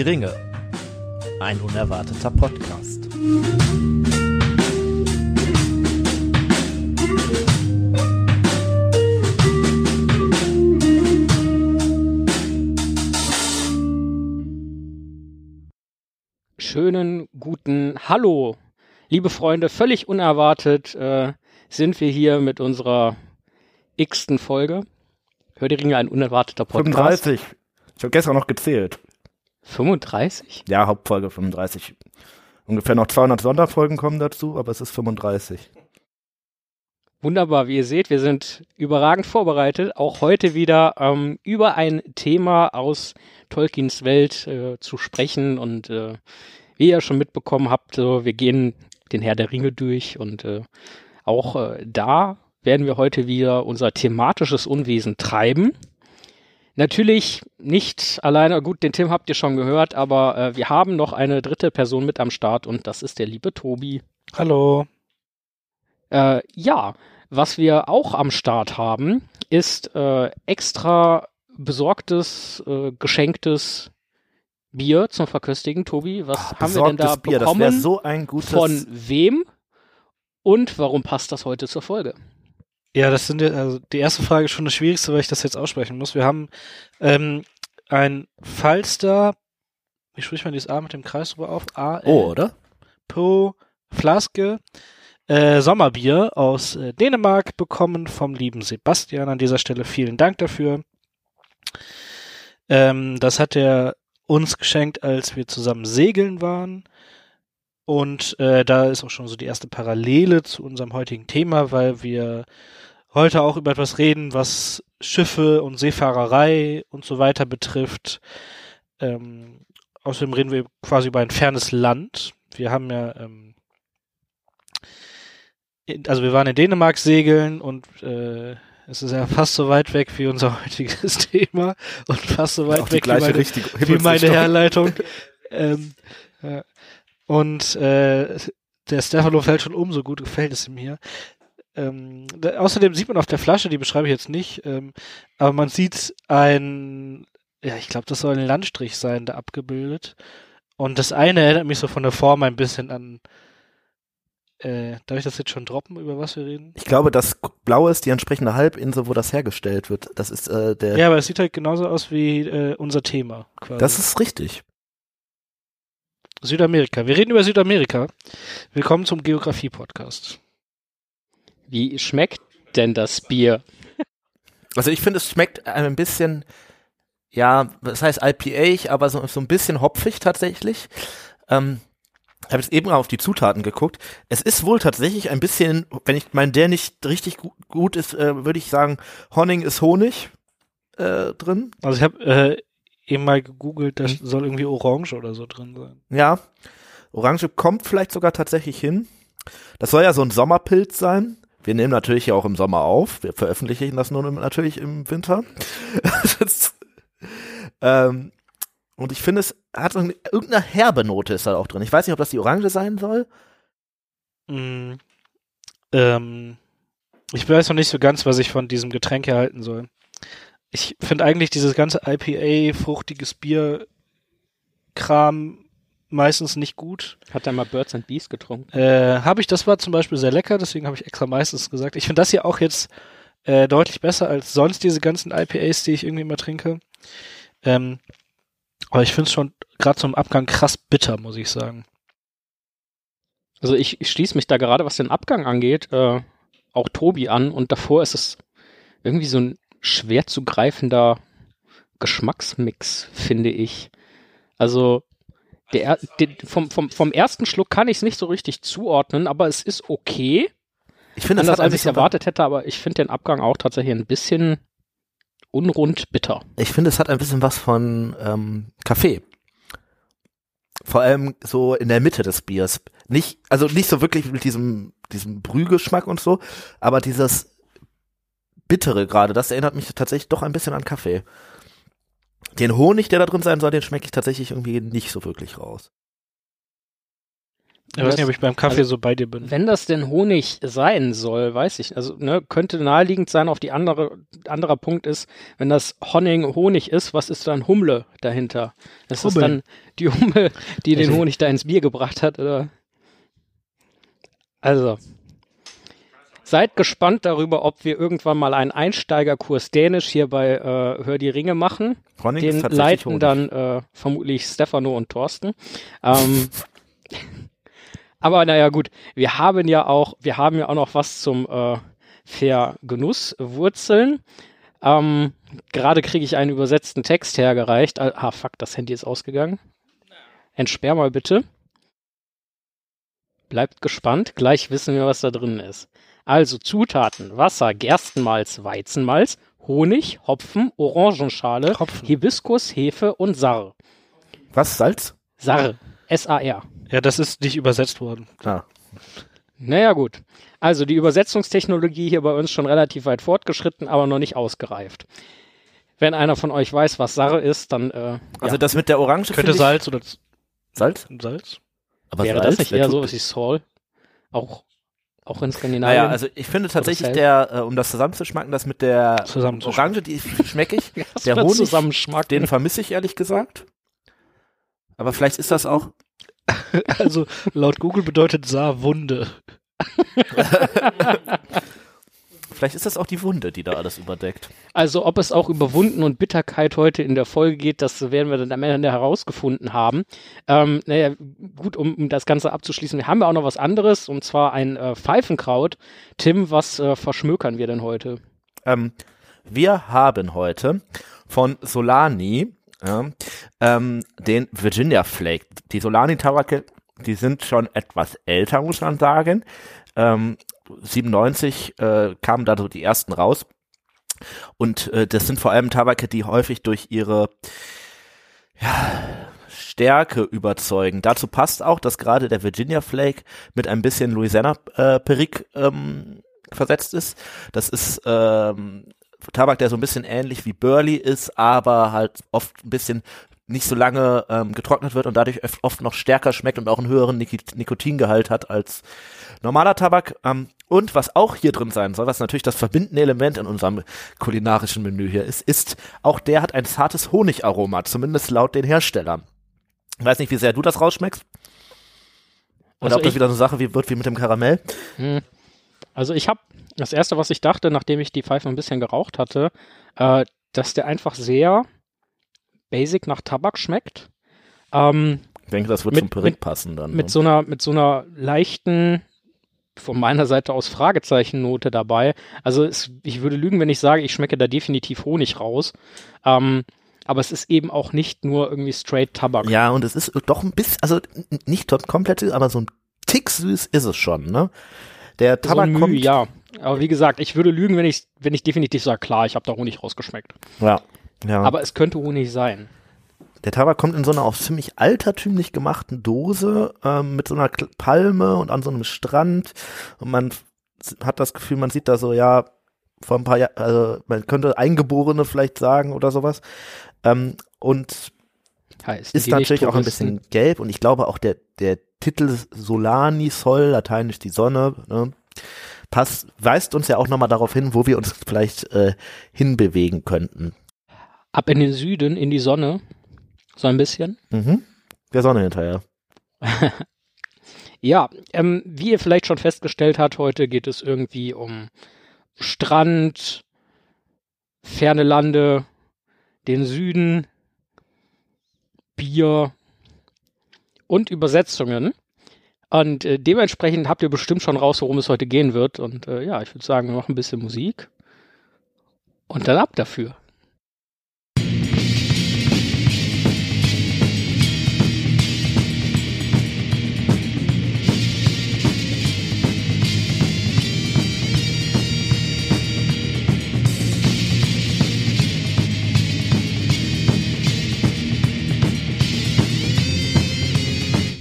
Die Ringe. Ein unerwarteter Podcast. Schönen guten Hallo, liebe Freunde. Völlig unerwartet äh, sind wir hier mit unserer x-ten Folge. Hör die Ringe, ein unerwarteter Podcast. 35. Ich habe gestern noch gezählt. 35? Ja, Hauptfolge 35. Ungefähr noch 200 Sonderfolgen kommen dazu, aber es ist 35. Wunderbar, wie ihr seht, wir sind überragend vorbereitet, auch heute wieder ähm, über ein Thema aus Tolkiens Welt äh, zu sprechen. Und äh, wie ihr schon mitbekommen habt, so, wir gehen den Herr der Ringe durch und äh, auch äh, da werden wir heute wieder unser thematisches Unwesen treiben. Natürlich nicht alleine, gut, den Tim habt ihr schon gehört, aber äh, wir haben noch eine dritte Person mit am Start und das ist der liebe Tobi. Hallo. Äh, ja, was wir auch am Start haben, ist äh, extra besorgtes, äh, geschenktes Bier zum Verköstigen. Tobi, was Ah, haben wir denn da Bier, das bekommen? wäre so ein gutes. von wem? Und warum passt das heute zur Folge? Ja, das sind ja, also die erste Frage ist schon das Schwierigste, weil ich das jetzt aussprechen muss. Wir haben ähm, ein Falster, wie spricht man dieses A mit dem Kreis drüber auf? A oh, oder? Po Flaske äh, Sommerbier aus äh, Dänemark bekommen vom lieben Sebastian. An dieser Stelle vielen Dank dafür. Ähm, das hat er uns geschenkt, als wir zusammen segeln waren. Und äh, da ist auch schon so die erste Parallele zu unserem heutigen Thema, weil wir heute auch über etwas reden, was Schiffe und Seefahrerei und so weiter betrifft. Ähm, außerdem reden wir quasi über ein fernes Land. Wir haben ja, ähm, also wir waren in Dänemark segeln und äh, es ist ja fast so weit weg wie unser heutiges Thema und fast so weit weg wie meine, wie meine. Herleitung. ähm, ja. Und äh, der Stefano fällt schon um, so gut gefällt es ihm hier. Ähm, da, außerdem sieht man auf der Flasche, die beschreibe ich jetzt nicht, ähm, aber man sieht ein, ja, ich glaube, das soll ein Landstrich sein, da abgebildet. Und das eine erinnert mich so von der Form ein bisschen an, äh, darf ich das jetzt schon droppen, über was wir reden? Ich glaube, das Blaue ist die entsprechende Halbinsel, wo das hergestellt wird. Das ist äh, der. Ja, aber es sieht halt genauso aus wie äh, unser Thema quasi. das ist richtig. Südamerika. Wir reden über Südamerika. Willkommen zum Geografie-Podcast. Wie schmeckt denn das Bier? Also ich finde, es schmeckt ein bisschen, ja, das heißt IPA, aber so, so ein bisschen hopfig tatsächlich. Ähm, ich habe jetzt eben auf die Zutaten geguckt. Es ist wohl tatsächlich ein bisschen, wenn ich mein, der nicht richtig gu gut ist, äh, würde ich sagen, Honig ist Honig äh, drin. Also ich habe äh, eben mal gegoogelt, da Mhm. soll irgendwie Orange oder so drin sein. Ja, Orange kommt vielleicht sogar tatsächlich hin. Das soll ja so ein Sommerpilz sein. Wir nehmen natürlich ja auch im Sommer auf. Wir veröffentlichen das nun natürlich im Winter. ähm, und ich finde, es hat irgendeine herbe Note ist da auch drin. Ich weiß nicht, ob das die Orange sein soll. Mm, ähm, ich weiß noch nicht so ganz, was ich von diesem Getränk erhalten soll. Ich finde eigentlich dieses ganze IPA, fruchtiges Bier, Kram meistens nicht gut. Hat er mal Birds and Bees getrunken? Äh, habe ich, das war zum Beispiel sehr lecker, deswegen habe ich extra meistens gesagt. Ich finde das hier auch jetzt äh, deutlich besser als sonst diese ganzen IPAs, die ich irgendwie immer trinke. Ähm, aber ich finde es schon gerade zum Abgang krass bitter, muss ich sagen. Also ich, ich schließe mich da gerade, was den Abgang angeht, äh, auch Tobi an und davor ist es irgendwie so ein schwer zu greifender Geschmacksmix, finde ich. Also der, er- der, vom, vom, vom ersten Schluck kann ich es nicht so richtig zuordnen, aber es ist okay. Ich finde, ein als ich es erwartet hätte, aber ich finde den Abgang auch tatsächlich ein bisschen unrund bitter. ich finde, es hat ein bisschen was von ähm, Kaffee. Vor allem so in der Mitte des Biers. Nicht, also nicht so wirklich mit diesem, diesem Brühgeschmack und so, aber dieses Bittere gerade, das erinnert mich tatsächlich doch ein bisschen an Kaffee. Den Honig, der da drin sein soll, den schmecke ich tatsächlich irgendwie nicht so wirklich raus. Ich weiß nicht, ob ich beim Kaffee so bei dir bin. Wenn das denn Honig sein soll, weiß ich. Also ne, könnte naheliegend sein. Auf die andere anderer Punkt ist, wenn das Honig Honig ist, was ist dann Humle dahinter? Ist das Hummel. dann die Hummel, die den Honig da ins Bier gebracht hat, oder? Also. Seid gespannt darüber, ob wir irgendwann mal einen Einsteigerkurs Dänisch hier bei äh, Hör die Ringe machen. Ist Den leiten Honig. dann äh, vermutlich Stefano und Thorsten. Ähm, aber naja, gut, wir haben ja auch, wir haben ja auch noch was zum äh, Vergenusswurzeln. Ähm, Gerade kriege ich einen übersetzten Text hergereicht. Ah, ah, fuck, das Handy ist ausgegangen. Entsperr mal bitte. Bleibt gespannt, gleich wissen wir, was da drin ist. Also Zutaten: Wasser, Gerstenmalz, Weizenmalz, Honig, Hopfen, Orangenschale, Hopfen. Hibiskus, Hefe und Sarr. Was? Salz? Sarr. S-A-R. Ja, das ist nicht übersetzt worden. Ah. Naja, gut. Also die Übersetzungstechnologie hier bei uns schon relativ weit fortgeschritten, aber noch nicht ausgereift. Wenn einer von euch weiß, was Sarre ist, dann äh, Also ja. das mit der Orange Könnte Salz oder Salz? Salz? Aber wäre Salz, das nicht wer eher so was wie Saul? Auch, auch in Skandinavien? Naja, also ich finde tatsächlich der, äh, um das zusammenzuschmacken, das mit der. Orange, die schmecke ich. Der Honig. Den vermisse ich ehrlich gesagt. Aber vielleicht ist das auch. Also laut Google bedeutet Saar Wunde. Vielleicht ist das auch die Wunde, die da alles überdeckt. Also ob es auch über Wunden und Bitterkeit heute in der Folge geht, das werden wir dann am Ende herausgefunden haben. Ähm, naja, gut, um, um das Ganze abzuschließen, wir haben ja auch noch was anderes, und zwar ein äh, Pfeifenkraut. Tim, was äh, verschmökern wir denn heute? Ähm, wir haben heute von Solani ja, ähm, den Virginia Flake. Die Solani-Tabake, die sind schon etwas älter, muss man sagen. Ähm, 97 äh, kamen da so die ersten raus. Und äh, das sind vor allem Tabake, die häufig durch ihre ja, Stärke überzeugen. Dazu passt auch, dass gerade der Virginia Flake mit ein bisschen Louisiana äh, Perique ähm, versetzt ist. Das ist ähm, Tabak, der so ein bisschen ähnlich wie Burley ist, aber halt oft ein bisschen nicht so lange ähm, getrocknet wird und dadurch oft- noch stärker schmeckt und auch einen höheren Nik Nikotingehalt hat als normaler Tabak. Ähm, und was auch hier drin sein soll, was natürlich das verbindende Element in unserem kulinarischen Menü hier ist, ist, auch der hat ein zartes Honigaroma, zumindest laut den Herstellern. Ich weiß nicht, wie sehr du das rausschmeckst. Oder Also ob das wieder so eine Sache wie, wird wie mit dem Karamell. Hm. Also ich habe das erste, was ich dachte, nachdem ich die Pfeife ein bisschen geraucht hatte, äh, dass der einfach sehr basic nach Tabak schmeckt. Ähm, Ich denke, das wird Mit- zum mit- passen dann. mit ne? so einer mit so einer leichten von meiner Seite aus Fragezeichennote dabei. Also es, ich würde lügen, wenn ich sage, ich schmecke da definitiv Honig raus. Ähm, aber es ist eben auch nicht nur irgendwie straight Tabak. Ja, und es ist doch ein bisschen, also nicht komplett süß, aber so ein Tick süß ist es schon, ne? Der so Tabak ein Müh, kommt, ja. Aber wie gesagt, ich würde lügen, wenn ich, wenn ich definitiv sage, klar, ich habe da Honig rausgeschmeckt. ja, ja. Aber es könnte Honig sein. der Tabak kommt in so einer auch ziemlich altertümlich gemachten Dose ähm, mit so einer Palme und an so einem Strand und man hat das Gefühl, man sieht da so, ja, vor ein paar Jahren, also man könnte Eingeborene vielleicht sagen oder sowas. Ähm, und Heißt, ist natürlich auch ein bisschen gelb und ich glaube auch der, der Titel Solani Sol, lateinisch die Sonne, ne, passt, weist uns ja auch nochmal darauf hin, wo wir uns vielleicht äh, hinbewegen könnten. Ab in den Süden, in die Sonne. So ein bisschen. Mhm. Der Sonne hinterher. Ja, ähm, wie ihr vielleicht schon festgestellt habt, heute geht es irgendwie um Strand, ferne Lande, den Süden, Bier und Übersetzungen. Und äh, dementsprechend habt ihr bestimmt schon raus, worum es heute gehen wird. Und äh, ja, ich würde sagen, wir machen ein bisschen Musik. Und dann ab dafür.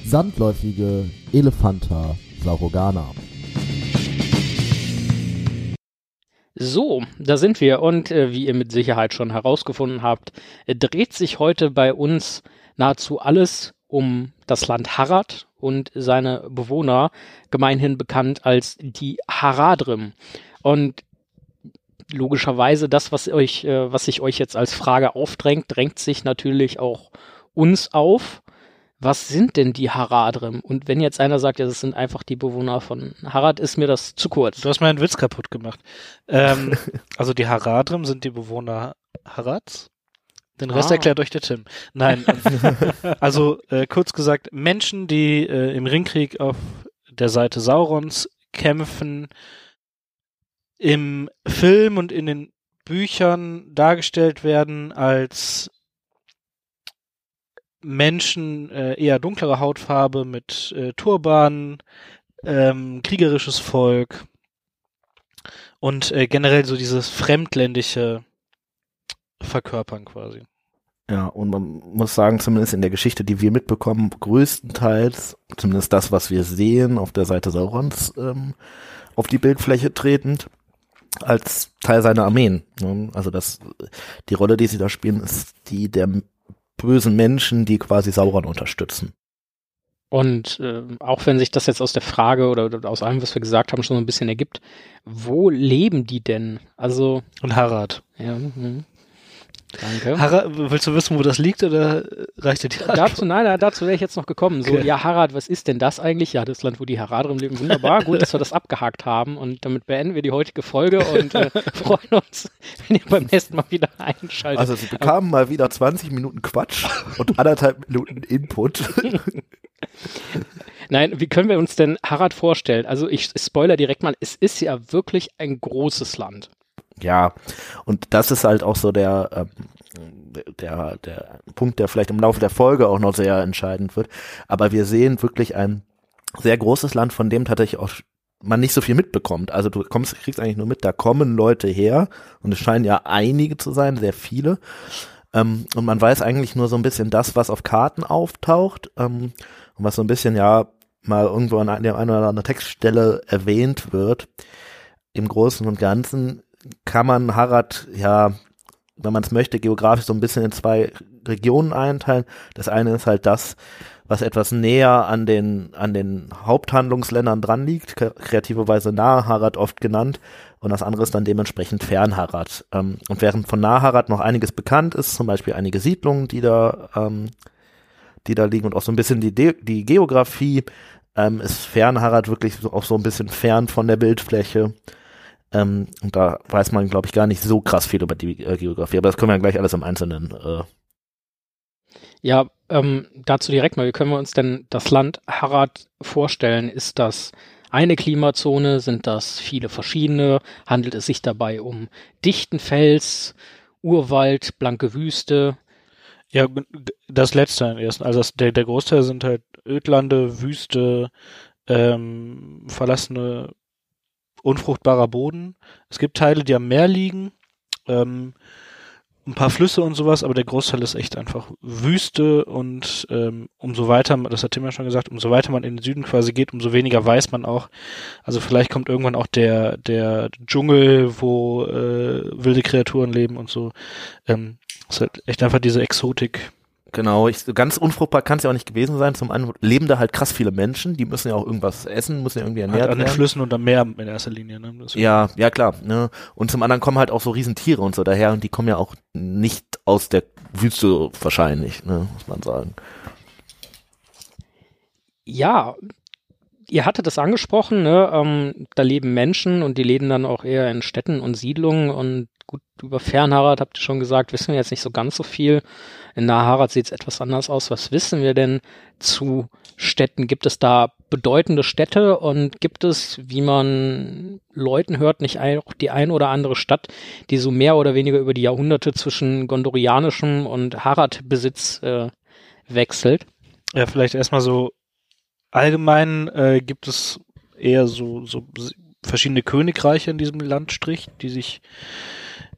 Sandläufige Elephanta Saurogana. So, da sind wir. Und äh, wie ihr mit Sicherheit schon herausgefunden habt, äh, dreht sich heute bei uns nahezu alles um das Land Harad und seine Bewohner, gemeinhin bekannt als die Haradrim. Und logischerweise das, was euch, äh, was sich euch jetzt als Frage aufdrängt, drängt sich natürlich auch uns auf. Was sind denn die Haradrim? Und wenn jetzt einer sagt, ja, das sind einfach die Bewohner von Harad, ist mir das zu kurz. Du hast meinen Witz kaputt gemacht. Ähm, also die Haradrim sind die Bewohner Harads. Den Rest Ah. erklärt euch der Tim. Nein, also äh, kurz gesagt, Menschen, die äh, im Ringkrieg auf der Seite Saurons kämpfen, im Film und in den Büchern dargestellt werden als Menschen äh, eher dunklerer Hautfarbe mit äh, Turbanen, ähm, kriegerisches Volk und äh, generell so dieses fremdländische Verkörpern quasi. Ja, und man muss sagen, zumindest in der Geschichte, die wir mitbekommen, größtenteils, zumindest das, was wir sehen, auf der Seite Saurons ähm, auf die Bildfläche tretend, als Teil seiner Armeen. Ne? Also das, die Rolle, die sie da spielen, ist die der bösen Menschen, die quasi Sauron unterstützen. Und äh, auch wenn sich das jetzt aus der Frage oder, oder aus allem, was wir gesagt haben, schon so ein bisschen ergibt, wo leben die denn? Also, Und Harad. ja, hm. Danke. Harad, willst du wissen, wo das liegt oder reicht dir die Dazu, nein, dazu wäre ich jetzt noch gekommen. So, Okay. ja, Harad, was ist denn das eigentlich? Ja, das Land, wo die Haradrim leben. Wunderbar, gut, dass wir das abgehakt haben. Und damit beenden wir die heutige Folge und äh, freuen uns, wenn ihr beim nächsten Mal wieder einschaltet. Also sie bekamen mal wieder 20 Minuten Quatsch und anderthalb Minuten Input. Nein, wie können wir uns denn Harad vorstellen? Also ich spoiler direkt mal, es ist ja wirklich ein großes Land. Ja, und das ist halt auch so der, ähm, der, der Punkt, der vielleicht im Laufe der Folge auch noch sehr entscheidend wird. Aber wir sehen wirklich ein sehr großes Land, von dem tatsächlich auch man nicht so viel mitbekommt. Also du kommst, kriegst eigentlich nur mit, da kommen Leute her und es scheinen ja einige zu sein, sehr viele. Ähm, und man weiß eigentlich nur so ein bisschen das, was auf Karten auftaucht ähm, und was so ein bisschen ja mal irgendwo an der einen oder anderen Textstelle erwähnt wird. Im Großen und Ganzen kann man Harad ja, wenn man es möchte, geografisch so ein bisschen in zwei Regionen einteilen. Das eine ist halt das, was etwas näher an den, an den Haupthandlungsländern dran liegt, kre- kreativerweise nahe Harad oft genannt. Und das andere ist dann dementsprechend Fernharad. Ähm, und während von Naharad noch einiges bekannt ist, zum Beispiel einige Siedlungen, die da, ähm, die da liegen und auch so ein bisschen die, De die Geografie, ähm, ist Fernharad wirklich so, auch so ein bisschen fern von der Bildfläche. Ähm, und da weiß man, glaube ich, gar nicht so krass viel über die äh, Geografie. Aber das können wir ja gleich alles im Einzelnen. Äh, Ja, ähm, dazu direkt mal, wie können wir uns denn das Land Harad vorstellen? Ist das eine Klimazone? Sind das viele verschiedene? Handelt es sich dabei um dichten Fels, Urwald, blanke Wüste? Ja, das letzte am ersten. Also das, der, der Großteil sind halt Ödlande, Wüste, ähm, verlassene, unfruchtbarer Boden. Es gibt Teile, die am Meer liegen, ähm, ein paar Flüsse und sowas, aber der Großteil ist echt einfach Wüste und ähm, umso weiter, das hat Tim ja schon gesagt, umso weiter man in den Süden quasi geht, umso weniger weiß man auch. Also vielleicht kommt irgendwann auch der, der Dschungel, wo äh, wilde Kreaturen leben und so. Ähm, ist halt echt einfach diese Exotik. Genau, ich, ganz unfruchtbar kann es ja auch nicht gewesen sein. Zum einen leben da halt krass viele Menschen, die müssen ja auch irgendwas essen, müssen ja irgendwie Halt ernährt an den werden. Flüssen und am Meer in erster Linie. Ne? Das- Ja, ja klar. Ne? Und zum anderen kommen halt auch so Riesentiere und so daher und die kommen ja auch nicht aus der Wüste wahrscheinlich, ne, muss man sagen. Ja, ihr hattet es angesprochen, ne? ähm, da leben Menschen und die leben dann auch eher in Städten und Siedlungen und gut, über Fernharad habt ihr schon gesagt, wissen wir jetzt nicht so ganz so viel. In Naharad sieht es etwas anders aus. Was wissen wir denn zu Städten? Gibt es da bedeutende Städte und gibt es, wie man Leuten hört, nicht auch die ein oder andere Stadt, die so mehr oder weniger über die Jahrhunderte zwischen gondorianischem und Harad-Besitz äh, wechselt? Ja, vielleicht erstmal so allgemein äh, gibt es eher so, so verschiedene Königreiche in diesem Landstrich, die sich,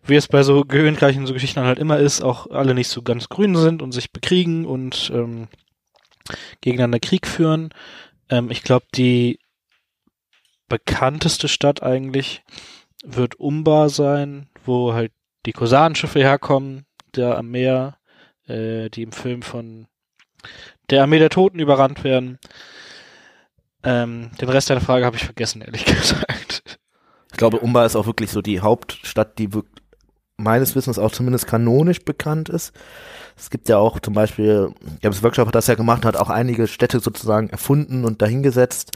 wie es bei so Königreichen, so Geschichten halt immer ist, auch alle nicht so ganz grün sind und sich bekriegen und ähm, gegeneinander Krieg führen. Ähm, ich glaube, die bekannteste Stadt eigentlich wird Umbar sein, wo halt die Kosanenschiffe herkommen, da am Meer, äh, die im Film von der Armee der Toten überrannt werden. Ähm, den Rest deiner Frage habe ich vergessen, ehrlich gesagt. Ich glaube, Umbar ist auch wirklich so die Hauptstadt, die wirk- meines Wissens auch zumindest kanonisch bekannt ist. Es gibt ja auch zum Beispiel, Games Workshop hat das ja gemacht, hat auch einige Städte sozusagen erfunden und dahingesetzt.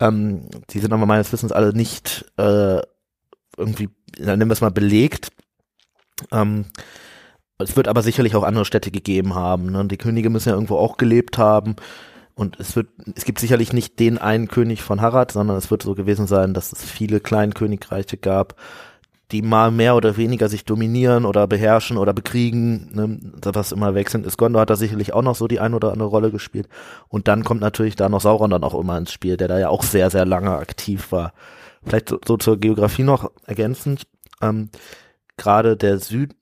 Ähm, die sind aber meines Wissens alle nicht äh, irgendwie, dann nennen wir es mal, belegt. Ähm, es wird aber sicherlich auch andere Städte gegeben haben. Ne? Die Könige müssen ja irgendwo auch gelebt haben. Und es wird, es gibt sicherlich nicht den einen König von Harad, sondern es wird so gewesen sein, dass es viele Kleinkönigreiche gab, die mal mehr oder weniger sich dominieren oder beherrschen oder bekriegen, ne, was immer wechselnd ist. Gondor hat da sicherlich auch noch so die ein oder andere Rolle gespielt. Und dann kommt natürlich da noch Sauron dann auch immer ins Spiel, der da ja auch sehr, sehr lange aktiv war. Vielleicht so, so zur Geografie noch ergänzend. Ähm, Gerade der Süden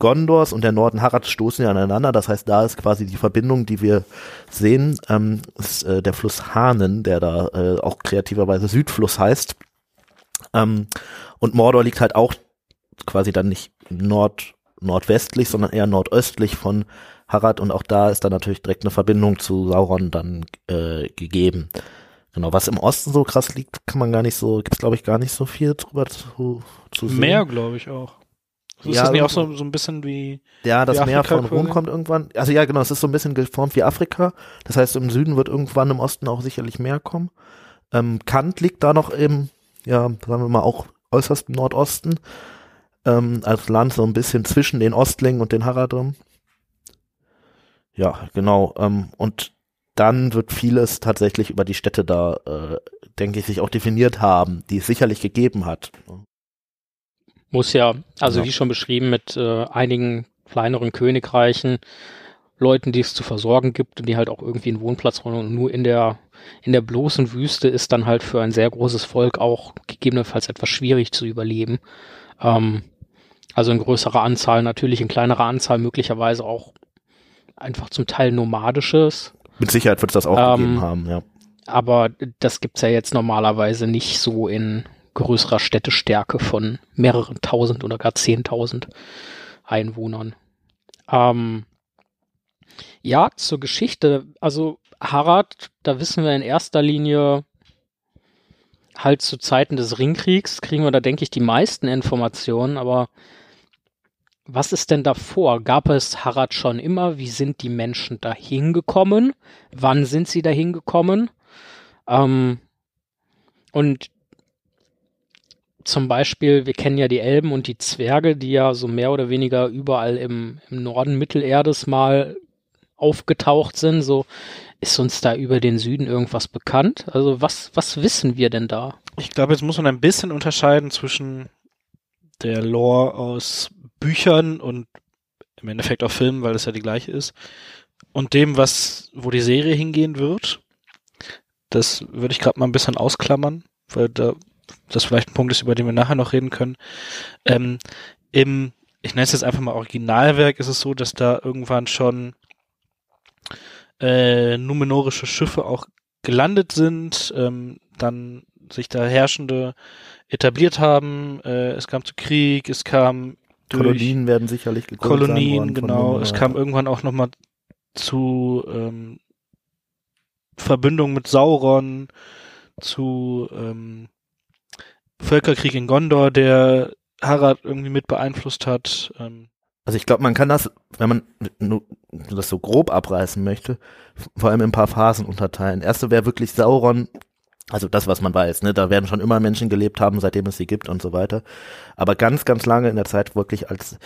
Gondors und der Norden Harads stoßen ja aneinander. Das heißt, da ist quasi die Verbindung, die wir sehen, ähm, ist äh, der Fluss Hahnen, der da äh, auch kreativerweise Südfluss heißt. Ähm, und Mordor liegt halt auch quasi dann nicht nord nordwestlich, sondern eher nordöstlich von Harad und auch da ist dann natürlich direkt eine Verbindung zu Sauron dann äh, gegeben. Genau, was im Osten so krass liegt, kann man gar nicht so, gibt's glaube ich gar nicht so viel drüber zu, zu sehen. Meer, glaube ich auch. Ist Ja, das nicht auch so, so ein bisschen wie Ja, das Wie Meer von Rom kommt irgendwann. Also ja, genau, es ist so ein bisschen geformt wie Afrika. Das heißt, im Süden wird irgendwann im Osten auch sicherlich mehr kommen. Ähm, Kant liegt da noch im, ja, sagen wir mal, auch äußerst im Nordosten. Ähm, als Land so ein bisschen zwischen den Ostlingen und den Haradrim. Ja, genau. Ähm, und dann wird vieles tatsächlich über die Städte da, äh, denke ich, sich auch definiert haben, die es sicherlich gegeben hat. Muss ja, also Ja. wie schon beschrieben, mit äh, einigen kleineren Königreichen, Leuten, die es zu versorgen gibt und die halt auch irgendwie einen Wohnplatz wollen. Und nur in der, in der bloßen Wüste ist dann halt für ein sehr großes Volk auch gegebenenfalls etwas schwierig zu überleben. Ähm, also in größerer Anzahl, natürlich in kleinerer Anzahl möglicherweise auch einfach zum Teil nomadisches. Mit Sicherheit wird es das auch Ähm, gegeben haben, ja. Aber das gibt's ja jetzt normalerweise nicht so in größerer Städtestärke von mehreren tausend oder gar zehntausend Einwohnern. Ähm, ja, zur Geschichte. Also Harad, da wissen wir in erster Linie halt zu Zeiten des Ringkriegs kriegen wir da, denke ich, die meisten Informationen, aber was ist denn davor? Gab es Harad schon immer? Wie sind die Menschen dahin gekommen? Wann sind sie dahin gekommen? Ähm, und zum Beispiel, wir kennen ja die Elben und die Zwerge, die ja so mehr oder weniger überall im, im Norden Mittelerdes mal aufgetaucht sind. So ist uns da über den Süden irgendwas bekannt? Also was, was wissen wir denn da? Ich glaube, jetzt muss man ein bisschen unterscheiden zwischen der Lore aus Büchern und im Endeffekt auch Filmen, weil das ja die gleiche ist, und dem, was, wo die Serie hingehen wird. Das würde ich gerade mal ein bisschen ausklammern, weil da das vielleicht ein Punkt ist, über den wir nachher noch reden können. Ähm, Im, ich nenne es jetzt einfach mal Originalwerk, ist es so, dass da irgendwann schon äh, numenorische Schiffe auch gelandet sind, ähm, dann sich da Herrschende etabliert haben, äh, es kam zu Krieg, es kam durch Kolonien werden sicherlich gegründet Kolonien, genau. Es kam irgendwann auch nochmal zu ähm, Verbündung mit Sauron, zu ähm, Völkerkrieg in Gondor, der Harad irgendwie mit beeinflusst hat. Ähm, Also ich glaube, man kann das, wenn man das so grob abreißen möchte, vor allem in ein paar Phasen unterteilen. Erste wäre wirklich Sauron, also das, was man weiß, ne, da werden schon immer Menschen gelebt haben, seitdem es sie gibt und so weiter. Aber ganz, ganz lange in der Zeit wirklich als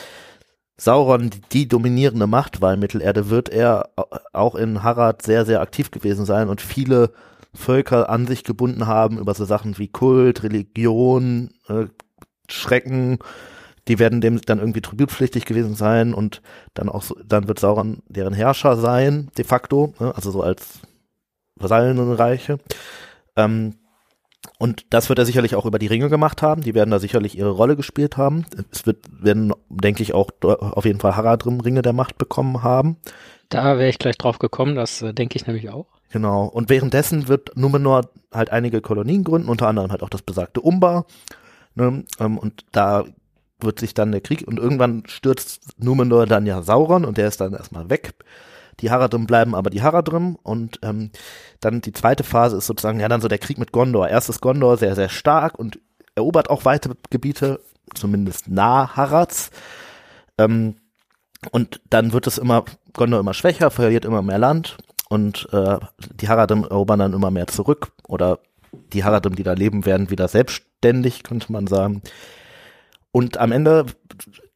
Sauron die, die dominierende Macht war in Mittelerde, wird er au- auch in Harad sehr, sehr aktiv gewesen sein und viele Völker an sich gebunden haben über so Sachen wie Kult, Religion, äh, Schrecken, die werden dem dann irgendwie tributpflichtig gewesen sein und dann auch so, dann wird Sauron deren Herrscher sein, de facto, ne? also so als Vasallenreiche. Ähm, und das wird er sicherlich auch über die Ringe gemacht haben. Die werden da sicherlich ihre Rolle gespielt haben. Es wird, werden, denke ich, auch auf jeden Fall Haradrim Ringe der Macht bekommen haben. Da wäre ich gleich drauf gekommen, das äh, denke ich nämlich auch. Genau. Und währenddessen wird Numenor halt einige Kolonien gründen, unter anderem halt auch das besagte Umbar. Ne? Ähm, und da wird sich dann der Krieg und irgendwann stürzt Numenor dann ja Sauron und der ist dann erstmal weg. Die Haradrim bleiben aber die Haradrim und ähm, dann die zweite Phase ist sozusagen ja dann so der Krieg mit Gondor. Erst ist Gondor sehr, sehr stark und erobert auch weite Gebiete, zumindest nah Harads. Ähm, und dann wird es immer, Gondor immer schwächer, verliert immer mehr Land und äh, die Haradrim erobern dann immer mehr zurück oder die Haradrim, die da leben, werden wieder selbstständig, könnte man sagen. Und am Ende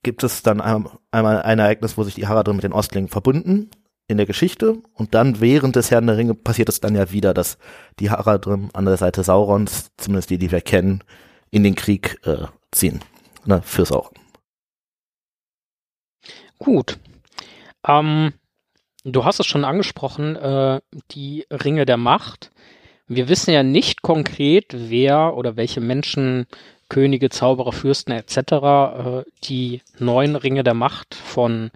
gibt es dann einmal ein Ereignis, wo sich die Haradrim mit den Ostlingen verbunden in der Geschichte und dann während des Herrn der Ringe passiert es dann ja wieder, dass die Haradrim an der Seite Saurons, zumindest die, die wir kennen, in den Krieg äh, ziehen. Ne, für Sauron. Gut. Ähm, du hast es schon angesprochen, äh, die Ringe der Macht. Wir wissen ja nicht konkret, wer oder welche Menschen, Könige, Zauberer, Fürsten etc. Äh, die neuen Ringe der Macht von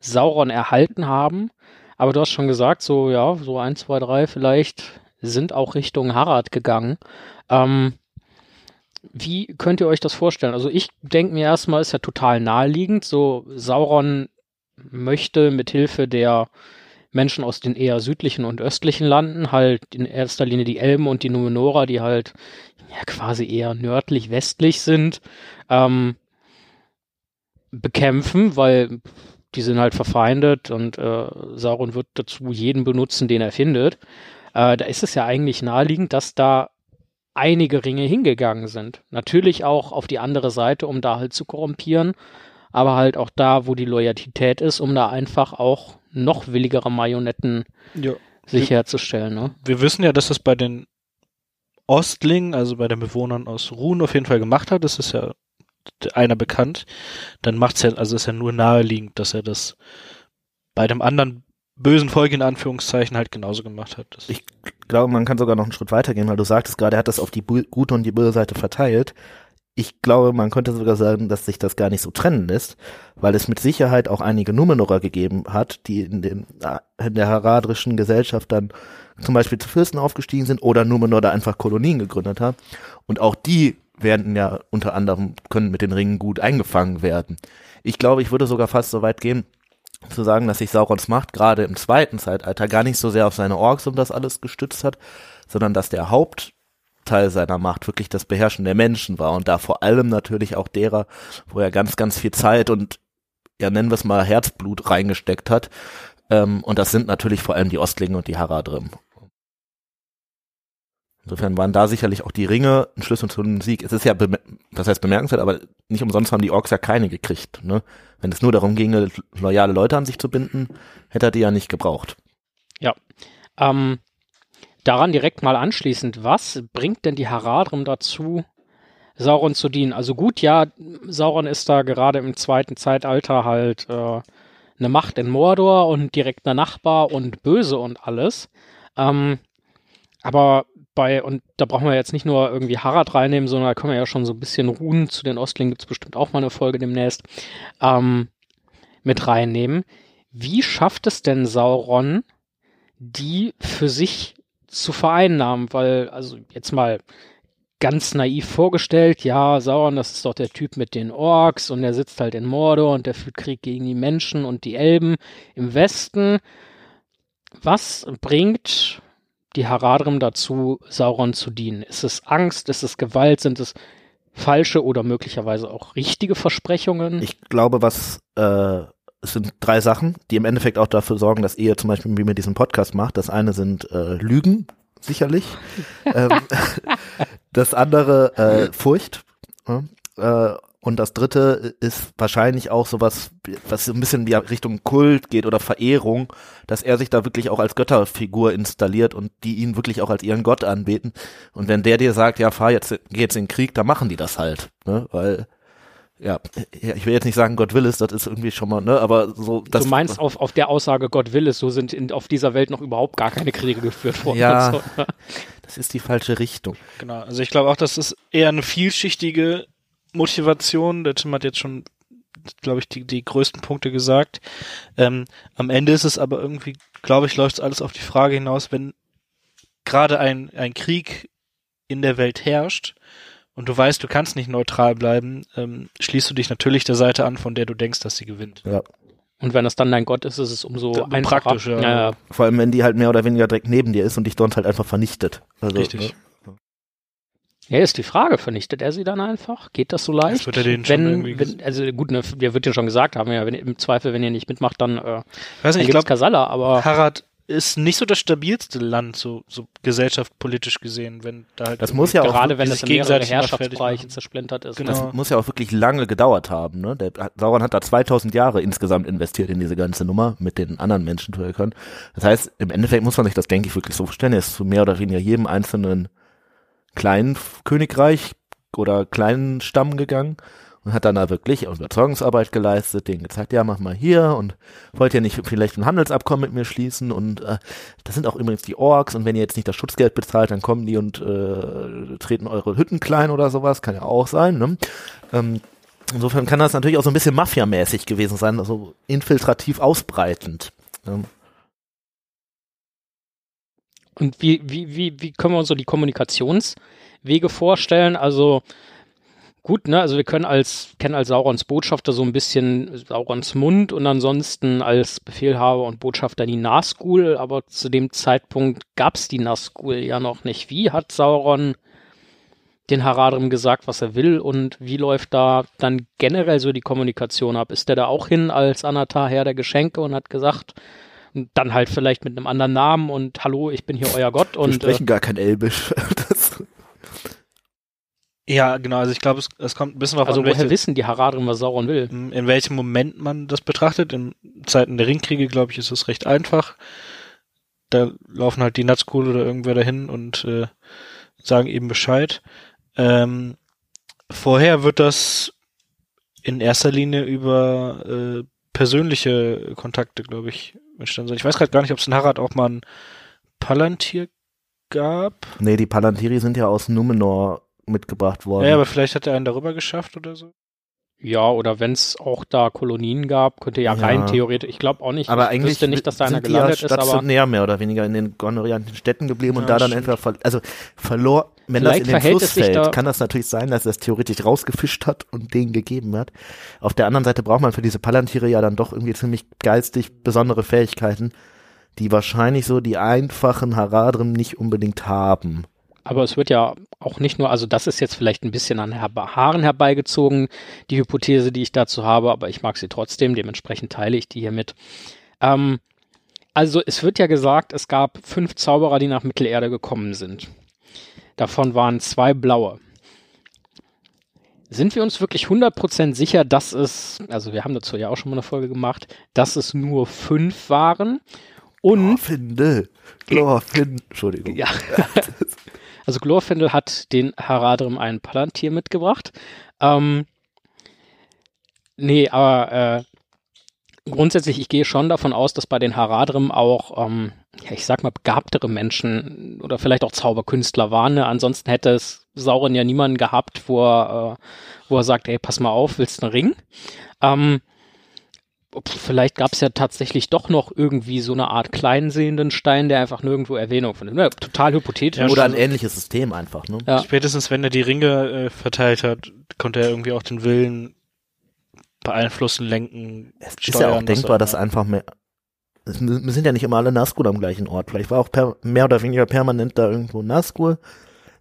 Sauron erhalten haben. Aber du hast schon gesagt, so ja, so ein, zwei, drei vielleicht sind auch Richtung Harad gegangen. Ähm, wie könnt ihr euch das vorstellen? Also ich denke mir erstmal, ist ja total naheliegend. So Sauron möchte mit Hilfe der Menschen aus den eher südlichen und östlichen Landen, halt in erster Linie die Elben und die Numenora, die halt ja quasi eher nördlich-westlich sind, ähm, bekämpfen, weil die sind halt verfeindet und äh, Sauron wird dazu jeden benutzen, den er findet. Äh, da ist es ja eigentlich naheliegend, dass da einige Ringe hingegangen sind. Natürlich auch auf die andere Seite, um da halt zu korrumpieren, aber halt auch da, wo die Loyalität ist, um da einfach auch noch willigere Marionetten ja. sich wir, herzustellen. Ne? Wir wissen ja, dass das bei den Ostlingen, also bei den Bewohnern aus Ruhen auf jeden Fall gemacht hat. Das ist ja einer bekannt. Dann macht es ja, also ist ja nur naheliegend, dass er das bei dem anderen bösen Volk in Anführungszeichen halt genauso gemacht hat. Das ich glaube, man kann sogar noch einen Schritt weitergehen, weil du sagtest gerade, er hat das auf die gute und die böse Seite verteilt. Ich glaube, man könnte sogar sagen, dass sich das gar nicht so trennen lässt, weil es mit Sicherheit auch einige Numenorer gegeben hat, die in, den, in der haradrischen Gesellschaft dann zum Beispiel zu Fürsten aufgestiegen sind oder Numenor da einfach Kolonien gegründet haben. Und auch die werden ja unter anderem, können mit den Ringen gut eingefangen werden. Ich glaube, ich würde sogar fast so weit gehen, zu sagen, dass sich Saurons Macht gerade im zweiten Zeitalter gar nicht so sehr auf seine Orks und das alles gestützt hat, sondern dass der Hauptteil seiner Macht wirklich das Beherrschen der Menschen war und da vor allem natürlich auch derer, wo er ganz, ganz viel Zeit und ja, nennen wir es mal Herzblut reingesteckt hat. Ähm, und das sind natürlich vor allem die Ostlinge und die Haradrim. Insofern waren da sicherlich auch die Ringe ein Schlüssel zu einem Sieg. Es ist ja, was heißt bemerkenswert, aber nicht umsonst haben die Orks ja keine gekriegt. Ne? Wenn es nur darum ginge, loyale Leute an sich zu binden, hätte er die ja nicht gebraucht. Ja. Ähm, daran direkt mal anschließend, was bringt denn die Haradrim dazu, Sauron zu dienen? Also gut, ja, Sauron ist da gerade im zweiten Zeitalter halt äh, eine Macht in Mordor und direkt ein Nachbar und böse und alles. Ähm, aber bei, und da brauchen wir jetzt nicht nur irgendwie Harad reinnehmen, sondern da können wir ja schon so ein bisschen Ruhen zu den Ostlingen, gibt es bestimmt auch mal eine Folge demnächst, ähm, mit reinnehmen. Wie schafft es denn Sauron, die für sich zu vereinnahmen? Weil, also jetzt mal ganz naiv vorgestellt, ja, Sauron, das ist doch der Typ mit den Orks und der sitzt halt in Mordor und der führt Krieg gegen die Menschen und die Elben im Westen. Was bringt die Haradrim dazu, Sauron zu dienen? Ist es Angst? Ist es Gewalt? Sind es falsche oder möglicherweise auch richtige Versprechungen? Ich glaube, was äh, es sind drei Sachen, die im Endeffekt auch dafür sorgen, dass ihr zum Beispiel wie mir diesen Podcast macht. Das eine sind äh, Lügen, sicherlich. ähm, das andere äh, Furcht. Äh, und das dritte ist wahrscheinlich auch sowas, was so ein bisschen wie Richtung Kult geht oder Verehrung, dass er sich da wirklich auch als Götterfigur installiert und die ihn wirklich auch als ihren Gott anbeten. Und wenn der dir sagt, ja, fahr jetzt, geh jetzt in den Krieg, dann machen die das halt, ne, weil, ja, ich will jetzt nicht sagen, Gott will es, das ist irgendwie schon mal, ne, aber so. Das, du meinst auf, auf der Aussage, Gott will es, so sind in, auf dieser Welt noch überhaupt gar keine Kriege geführt worden. Ja, so. das ist die falsche Richtung. Genau, also ich glaube auch, dass es eher eine vielschichtige Motivation. Der Tim hat jetzt schon, glaube ich, die, die größten Punkte gesagt. Ähm, am Ende ist es aber irgendwie, glaube ich, läuft es alles auf die Frage hinaus, wenn gerade ein, ein Krieg in der Welt herrscht und du weißt, du kannst nicht neutral bleiben, ähm, schließt du dich natürlich der Seite an, von der du denkst, dass sie gewinnt. Ja. Und wenn das dann dein Gott ist, ist es umso Da- einfacher. praktisch, ja. ja. Vor allem, wenn die halt mehr oder weniger direkt neben dir ist und dich dort halt einfach vernichtet. Also, Richtig. ne? Ja, ist die Frage, vernichtet er sie dann einfach? Geht das so leicht? Das wird er denen schon wenn, irgendwie ges- wenn, also gut, ne, der wird ja schon gesagt haben, ja, wenn, im Zweifel, wenn ihr nicht mitmacht, dann, äh, Ich weiß dann nicht, ich gibt's glaube, Kasala, aber Harad ist nicht so das stabilste Land, so, so gesellschaftspolitisch gesehen, wenn da halt Das muss ja auch gerade wenn es sich in mehrere gegenseitig Herrschaftsbereiche zersplintert ist. Genau. Das muss ja auch wirklich lange gedauert haben. Ne? Der Sauron hat da 2000 Jahre insgesamt investiert in diese ganze Nummer mit den anderen Menschenvölkern. Das heißt, im Endeffekt muss man sich das, denke ich, wirklich so vorstellen. Er ist zu mehr oder weniger jedem einzelnen kleinen Königreich oder kleinen Stamm gegangen und hat dann da wirklich Überzeugungsarbeit geleistet, denen gezeigt, ja, mach mal hier und wollt ihr nicht vielleicht ein Handelsabkommen mit mir schließen und äh, das sind auch übrigens die Orks und wenn ihr jetzt nicht das Schutzgeld bezahlt, dann kommen die und äh, treten eure Hütten klein oder sowas, kann ja auch sein, ne? Ähm, insofern kann das natürlich auch so ein bisschen Mafia-mäßig gewesen sein, also infiltrativ ausbreitend. Ähm, Und wie, wie, wie, wie können wir uns so die Kommunikationswege vorstellen? Also gut, ne, also wir können als, kennen als Saurons Botschafter so ein bisschen Saurons Mund und ansonsten als Befehlhaber und Botschafter die Nazgul, aber zu dem Zeitpunkt gab's die Nazgul ja noch nicht. Wie hat Sauron den Haradrim gesagt, was er will und wie läuft da dann generell so die Kommunikation ab? Ist der da auch hin als Anatar Herr der Geschenke und hat gesagt, dann halt vielleicht mit einem anderen Namen und hallo, ich bin hier euer Gott wir und äh, sprechen gar kein Elbisch. Ja, genau, also ich glaube, es, es kommt ein bisschen darauf also an, woher welche, wissen die Haradrim, was Sauron will? in welchem Moment man das betrachtet. In Zeiten der Ringkriege, glaube ich, ist es recht einfach. Da laufen halt die Nazgul oder irgendwer dahin und äh, sagen eben Bescheid. Ähm, vorher wird das in erster Linie über äh, persönliche Kontakte, glaube ich, entstanden sein. Ich weiß gerade gar nicht, ob es in Harad auch mal ein Palantir gab. nee, die Palantiri sind ja aus Numenor mitgebracht worden. Ja, aber vielleicht hat er einen darüber geschafft oder so. Ja, oder wenn es auch da Kolonien gab, könnte ja, Ja. rein theoretisch, ich glaube auch nicht, aber ich eigentlich wüsste nicht, dass da einer sind die gelandet ja ist, aber stationär mehr oder weniger in den gondorianischen Städten geblieben und Ja, da dann stimmt. entweder ver also verlor, wenn Vielleicht das in den Fluss fällt, da- kann das natürlich sein, dass er es theoretisch rausgefischt hat und denen gegeben hat. Auf der anderen Seite braucht man für diese Palantiere ja dann doch irgendwie ziemlich geistig besondere Fähigkeiten, die wahrscheinlich so die einfachen Haradrim nicht unbedingt haben. Aber es wird ja auch nicht nur, also das ist jetzt vielleicht ein bisschen an Haaren herbeigezogen, die Hypothese, die ich dazu habe, aber ich mag sie trotzdem, dementsprechend teile ich die hier mit. Ähm, also es wird ja gesagt, es gab fünf Zauberer, die nach Mittelerde gekommen sind. Davon waren zwei blaue. Sind wir uns wirklich 100% sicher, dass es, also wir haben dazu ja auch schon mal eine Folge gemacht, dass es nur fünf waren? Und Glorfindel. Glorfindel. Entschuldigung. ja. Also Glorfindel hat den Haradrim ein Palantir mitgebracht. Ähm, nee, aber äh, grundsätzlich, ich gehe schon davon aus, dass bei den Haradrim auch, ähm, ja, ich sag mal, begabtere Menschen oder vielleicht auch Zauberkünstler waren. Ne? Ansonsten hätte es Sauron ja niemanden gehabt, wo er, äh, wo er sagt, ey, pass mal auf, willst du einen Ring? Ähm, vielleicht gab es ja tatsächlich doch noch irgendwie so eine Art kleinsehenden Stein, der einfach nirgendwo Erwähnung findet. Ne, total hypothetisch. Ja, Oder ein ähnliches System einfach, ne? Ja. Spätestens wenn er die Ringe äh, verteilt hat, konnte er irgendwie auch den Willen beeinflussen, lenken, Es ist ja auch denkbar, dass einfach mehr. Es m- sind ja nicht immer alle Nazgul am gleichen Ort. Vielleicht war auch per, mehr oder weniger permanent da irgendwo Nazgul.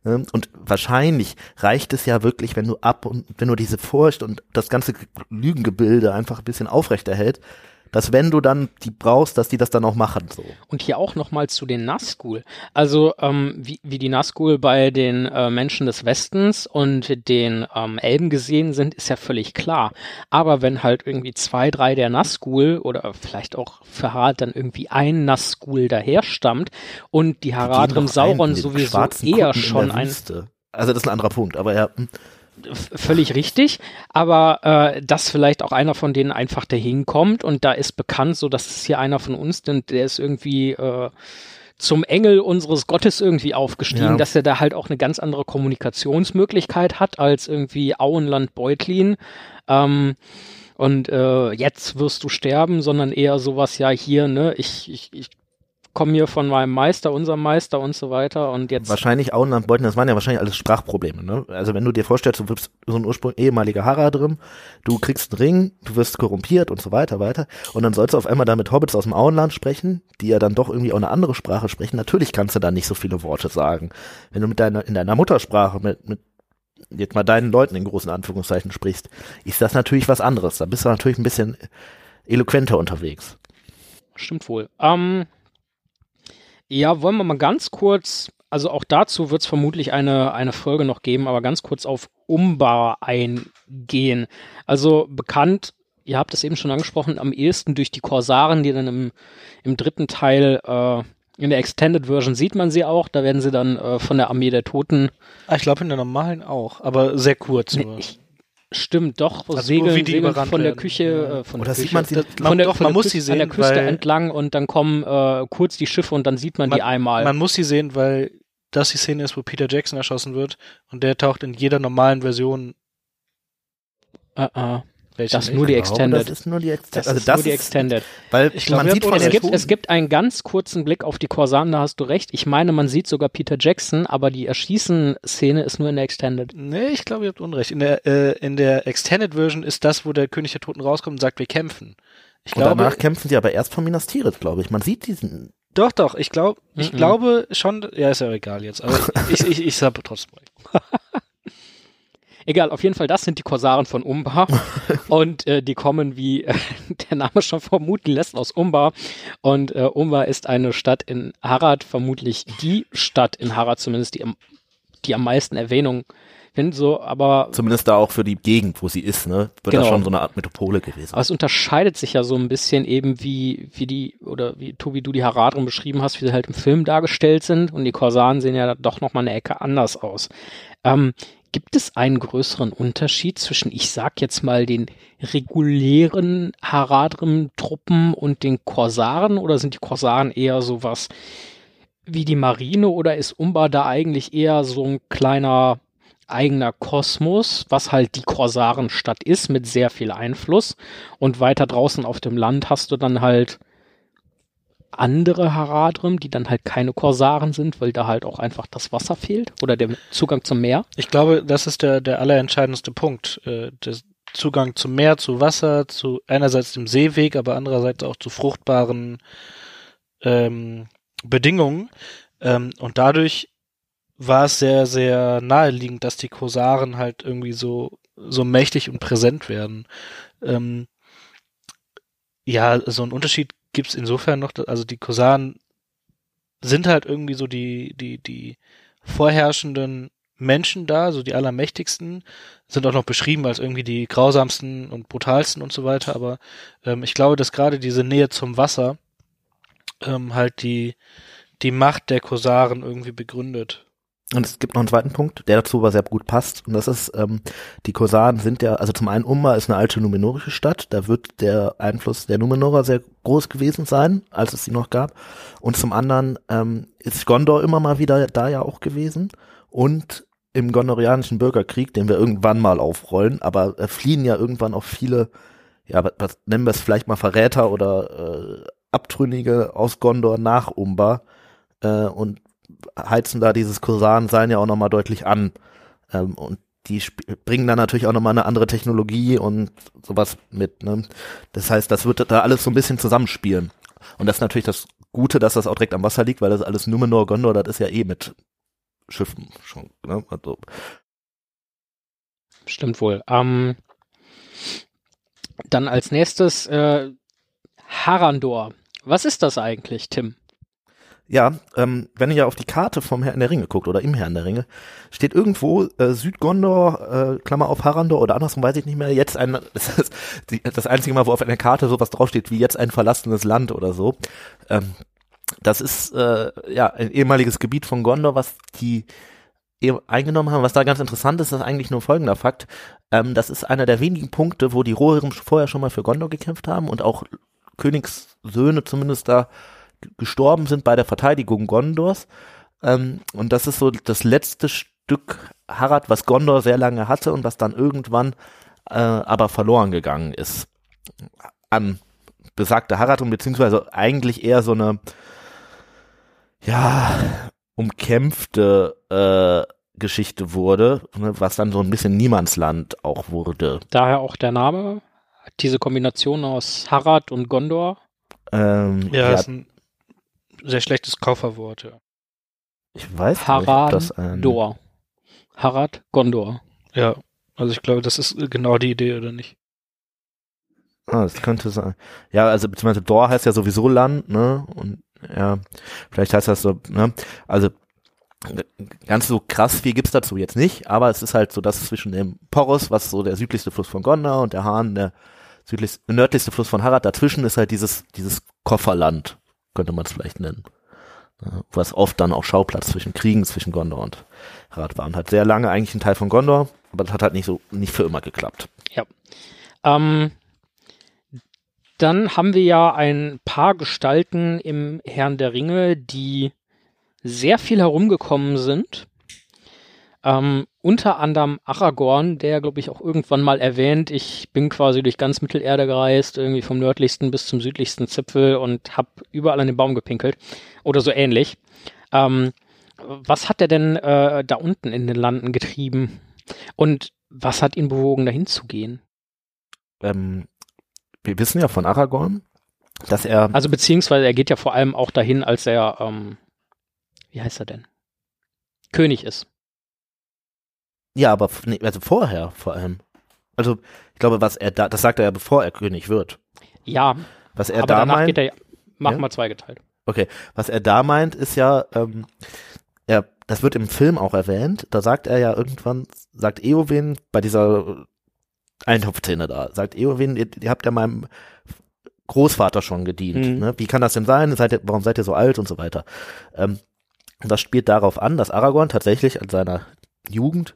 Ne? Und wahrscheinlich reicht es ja wirklich, wenn du ab und wenn du diese Furcht und das ganze Lügengebilde einfach ein bisschen aufrechterhält, dass wenn du dann die brauchst, dass die das dann auch machen. So. Und hier auch nochmal zu den Nazgul. Also ähm, wie, wie die Nazgul bei den äh, Menschen des Westens und den ähm, Elben gesehen sind, ist ja völlig klar. Aber wenn halt irgendwie zwei, drei der Nazgul oder vielleicht auch für Harald dann irgendwie ein Nazgul daherstammt und die Haradrim Sauron sowieso eher schon ein. Also das ist ein anderer Punkt, aber ja, hm, völlig richtig, aber äh, dass vielleicht auch einer von denen einfach dahin kommt und da ist bekannt, so dass es hier einer von uns, denn der ist irgendwie äh, zum Engel unseres Gottes irgendwie aufgestiegen, Ja. dass er da halt auch eine ganz andere Kommunikationsmöglichkeit hat als irgendwie Auenland Beutlin. Ähm, und äh, jetzt wirst du sterben, sondern eher sowas, ja, hier, ne, ich, ich, ich komm hier von meinem Meister, unserem Meister und so weiter und jetzt. Wahrscheinlich Auenlandbeuten, das waren ja wahrscheinlich alles Sprachprobleme, ne? Also wenn du dir vorstellst, du bist so ein Ursprung ehemaliger Harrer drin, du kriegst einen Ring, du wirst korrumpiert und so weiter, weiter und dann sollst du auf einmal da mit Hobbits aus dem Auenland sprechen, die ja dann doch irgendwie auch eine andere Sprache sprechen. Natürlich kannst du da nicht so viele Worte sagen. Wenn du mit deiner, in deiner Muttersprache, mit, mit jetzt mal deinen Leuten in großen Anführungszeichen sprichst, ist das natürlich was anderes. Da bist du natürlich ein bisschen eloquenter unterwegs. Stimmt wohl. Ähm, ja, wollen wir mal ganz kurz, also auch dazu wird es vermutlich eine, eine Folge noch geben, aber ganz kurz auf Umbar eingehen. Also bekannt, ihr habt es eben schon angesprochen, am ehesten durch die Korsaren, die dann im, im dritten Teil äh, in der Extended Version sieht man sie auch. Da werden sie dann äh, von der Armee der Toten. Ah, ich glaube in der normalen auch, aber sehr kurz. Nee, ich, stimmt, doch. Also segeln, wie die segeln von der. Küche, äh, von Oder der sieht Küche, man sie, Das- von der, doch, von man der muss Küste, sie an der sehen, Küste weil- entlang und dann kommen äh, kurz die Schiffe und dann sieht man, Man- die einmal. Man muss sie sehen, weil das die Szene ist, wo Peter Jackson erschossen wird und der taucht in jeder normalen Version. äh, äh, Welche Das nicht? nur die Ich Extended. Das ist nur die Extended. das also ist das nur die ist, Extended. Weil Ich glaube, man sieht Es gibt, es gibt einen ganz kurzen Blick auf die Korsaren, da hast du recht. Ich meine, man sieht sogar Peter Jackson, aber die Erschießen-Szene ist nur in der Extended. Nee, ich glaube, ihr habt Unrecht. In der, äh, in der Extended Version ist das, wo der König der Toten rauskommt und sagt, wir kämpfen. Ich und glaube, danach kämpfen sie aber erst von Minas Tirith, glaube ich. Man sieht diesen. doch, doch, ich glaube, ich Mhm. glaube schon, ja, ist ja egal jetzt, aber ich, ich, ich sag trotzdem recht. Egal, auf jeden Fall, das sind die Korsaren von Umbar. und äh, die kommen, wie äh, der Name schon vermuten lässt, aus Umbar. Und äh, Umbar ist eine Stadt in Harad, vermutlich die Stadt in Harad, zumindest die am, die am meisten Erwähnung findet. So, aber Zumindest da auch für die Gegend, wo sie ist, ne? Wird Genau. das schon so eine Art Metropole gewesen. Aber es unterscheidet sich ja so ein bisschen eben wie, wie die, oder wie Tobi, du die Haradrim beschrieben hast, wie sie halt im Film dargestellt sind. Und die Korsaren sehen ja doch nochmal eine Ecke anders aus. Ähm, gibt es einen größeren Unterschied zwischen, ich sag jetzt mal, den regulären Haradrim-Truppen und den Korsaren? Oder sind die Korsaren eher sowas wie die Marine? Oder ist Umbar da eigentlich eher so ein kleiner eigener Kosmos, was halt die Korsarenstadt ist, mit sehr viel Einfluss. Und weiter draußen auf dem Land hast du dann halt andere Haradrim, die dann halt keine Korsaren sind, weil da halt auch einfach das Wasser fehlt oder der Zugang zum Meer. Ich glaube, das ist der, der allerentscheidendste Punkt. Äh, der Zugang zum Meer, zu Wasser, zu einerseits dem Seeweg, aber andererseits auch zu fruchtbaren ähm, Bedingungen. Ähm, und dadurch war es sehr, sehr naheliegend, dass die Korsaren halt irgendwie so, so mächtig und präsent werden. Ähm, ja, so ein Unterschied gibt's insofern noch, also die Korsaren sind halt irgendwie so die, die, die vorherrschenden Menschen da, so die allermächtigsten, sind auch noch beschrieben als irgendwie die grausamsten und brutalsten und so weiter, aber ähm, ich glaube, dass gerade diese Nähe zum Wasser ähm, halt die, die Macht der Korsaren irgendwie begründet. Und es gibt noch einen zweiten Punkt, der dazu aber sehr gut passt. Und das ist, ähm, die Korsaren sind ja, also zum einen Umma ist eine alte numenorische Stadt, da wird der Einfluss der Numenorer sehr groß gewesen sein, als es sie noch gab. Und zum anderen ähm, ist Gondor immer mal wieder da ja auch gewesen. Und im gondorianischen Bürgerkrieg, den wir irgendwann mal aufrollen, aber äh, fliehen ja irgendwann auch viele, ja, was, nennen wir es vielleicht mal Verräter oder äh, Abtrünnige aus Gondor nach Umba äh, und heizen da dieses Kursan-Sein ja auch nochmal deutlich an. Ähm, und die bringen dann natürlich auch nochmal eine andere Technologie und sowas mit. Ne? Das heißt, das wird da alles so ein bisschen zusammenspielen. Und das ist natürlich das Gute, dass das auch direkt am Wasser liegt, weil das alles Numenor, Gondor, das ist ja eh mit Schiffen schon. Ne? Also, Stimmt wohl. Ähm, dann als nächstes äh, Harandor. Was ist das eigentlich, Tim? Ja, ähm, wenn ihr ja auf die Karte vom Herrn der Ringe guckt oder im Herrn der Ringe, steht irgendwo äh, Südgondor, äh, Klammer auf Harandor oder andersrum weiß ich nicht mehr, jetzt ein, das ist die, das einzige Mal, wo auf einer Karte sowas draufsteht, wie jetzt ein verlassenes Land oder so. Ähm, das ist äh, ja ein ehemaliges Gebiet von Gondor, was die eh- eingenommen haben. Was da ganz interessant ist, ist eigentlich nur folgender Fakt. Ähm, das ist einer der wenigen Punkte, wo die Rohirrim vorher schon mal für Gondor gekämpft haben und auch Königssöhne zumindest da gestorben sind bei der Verteidigung Gondors. Ähm, und das ist so das letzte Stück Harad, was Gondor sehr lange hatte und was dann irgendwann äh, aber verloren gegangen ist an besagte Harad und beziehungsweise eigentlich eher so eine ja, umkämpfte äh, Geschichte wurde, ne, was dann so ein bisschen Niemandsland auch wurde. Daher auch der Name, diese Kombination aus Harad und Gondor. Ähm, Ja, ja, ist ein sehr schlechtes Kofferwort. Ja. ich weiß nicht, ob das ein, Harad, Harad, Gondor. ja, also ich glaube, das ist genau die Idee, oder nicht? Ah, das könnte sein. Ja, also beziehungsweise Dor heißt ja sowieso Land, ne? Und ja, vielleicht heißt das so, ne? Also ganz so krass viel gibt's dazu jetzt nicht, aber es ist halt so, dass zwischen dem Poros, was so der südlichste Fluss von Gondor und der Hahn, der südlichste, nördlichste Fluss von Harad, dazwischen ist halt dieses, dieses Kofferland, könnte man es vielleicht nennen. Ja, was oft dann auch Schauplatz zwischen Kriegen zwischen Gondor und Harad war und hat sehr lange eigentlich ein Teil von Gondor, aber das hat halt nicht so, nicht für immer geklappt. Ähm, dann haben wir ja ein paar Gestalten im Herrn der Ringe, die sehr viel herumgekommen sind. Ähm, unter anderem Aragorn, der, glaube ich, auch irgendwann mal erwähnt, ich bin quasi durch ganz Mittelerde gereist, irgendwie vom nördlichsten bis zum südlichsten Zipfel und habe überall an den Baum gepinkelt oder so ähnlich. Ähm, was hat er denn äh, da unten in den Landen getrieben? Und was hat ihn bewogen, dahin zu gehen? Ähm, wir wissen ja von Aragorn, dass er Also beziehungsweise er geht ja vor allem auch dahin, als er, ähm, wie heißt er denn? König ist. Ja, aber nee, also vorher vor allem. Also ich glaube, was er da, das sagt er ja, bevor er König wird. Ja, Was er aber da danach meint, geht er mach Ja? mal zweigeteilt. was er da meint, ist ja, ähm, er, das wird im Film auch erwähnt. Da sagt er ja irgendwann, sagt Eowyn bei dieser Eintopfszene da, sagt Eowyn, ihr, ihr habt ja meinem Großvater schon gedient. Mhm. Ne? Wie kann das denn sein? Seid ihr, warum seid ihr so alt und so weiter? Ähm, und das spielt darauf an, dass Aragorn tatsächlich in seiner Jugend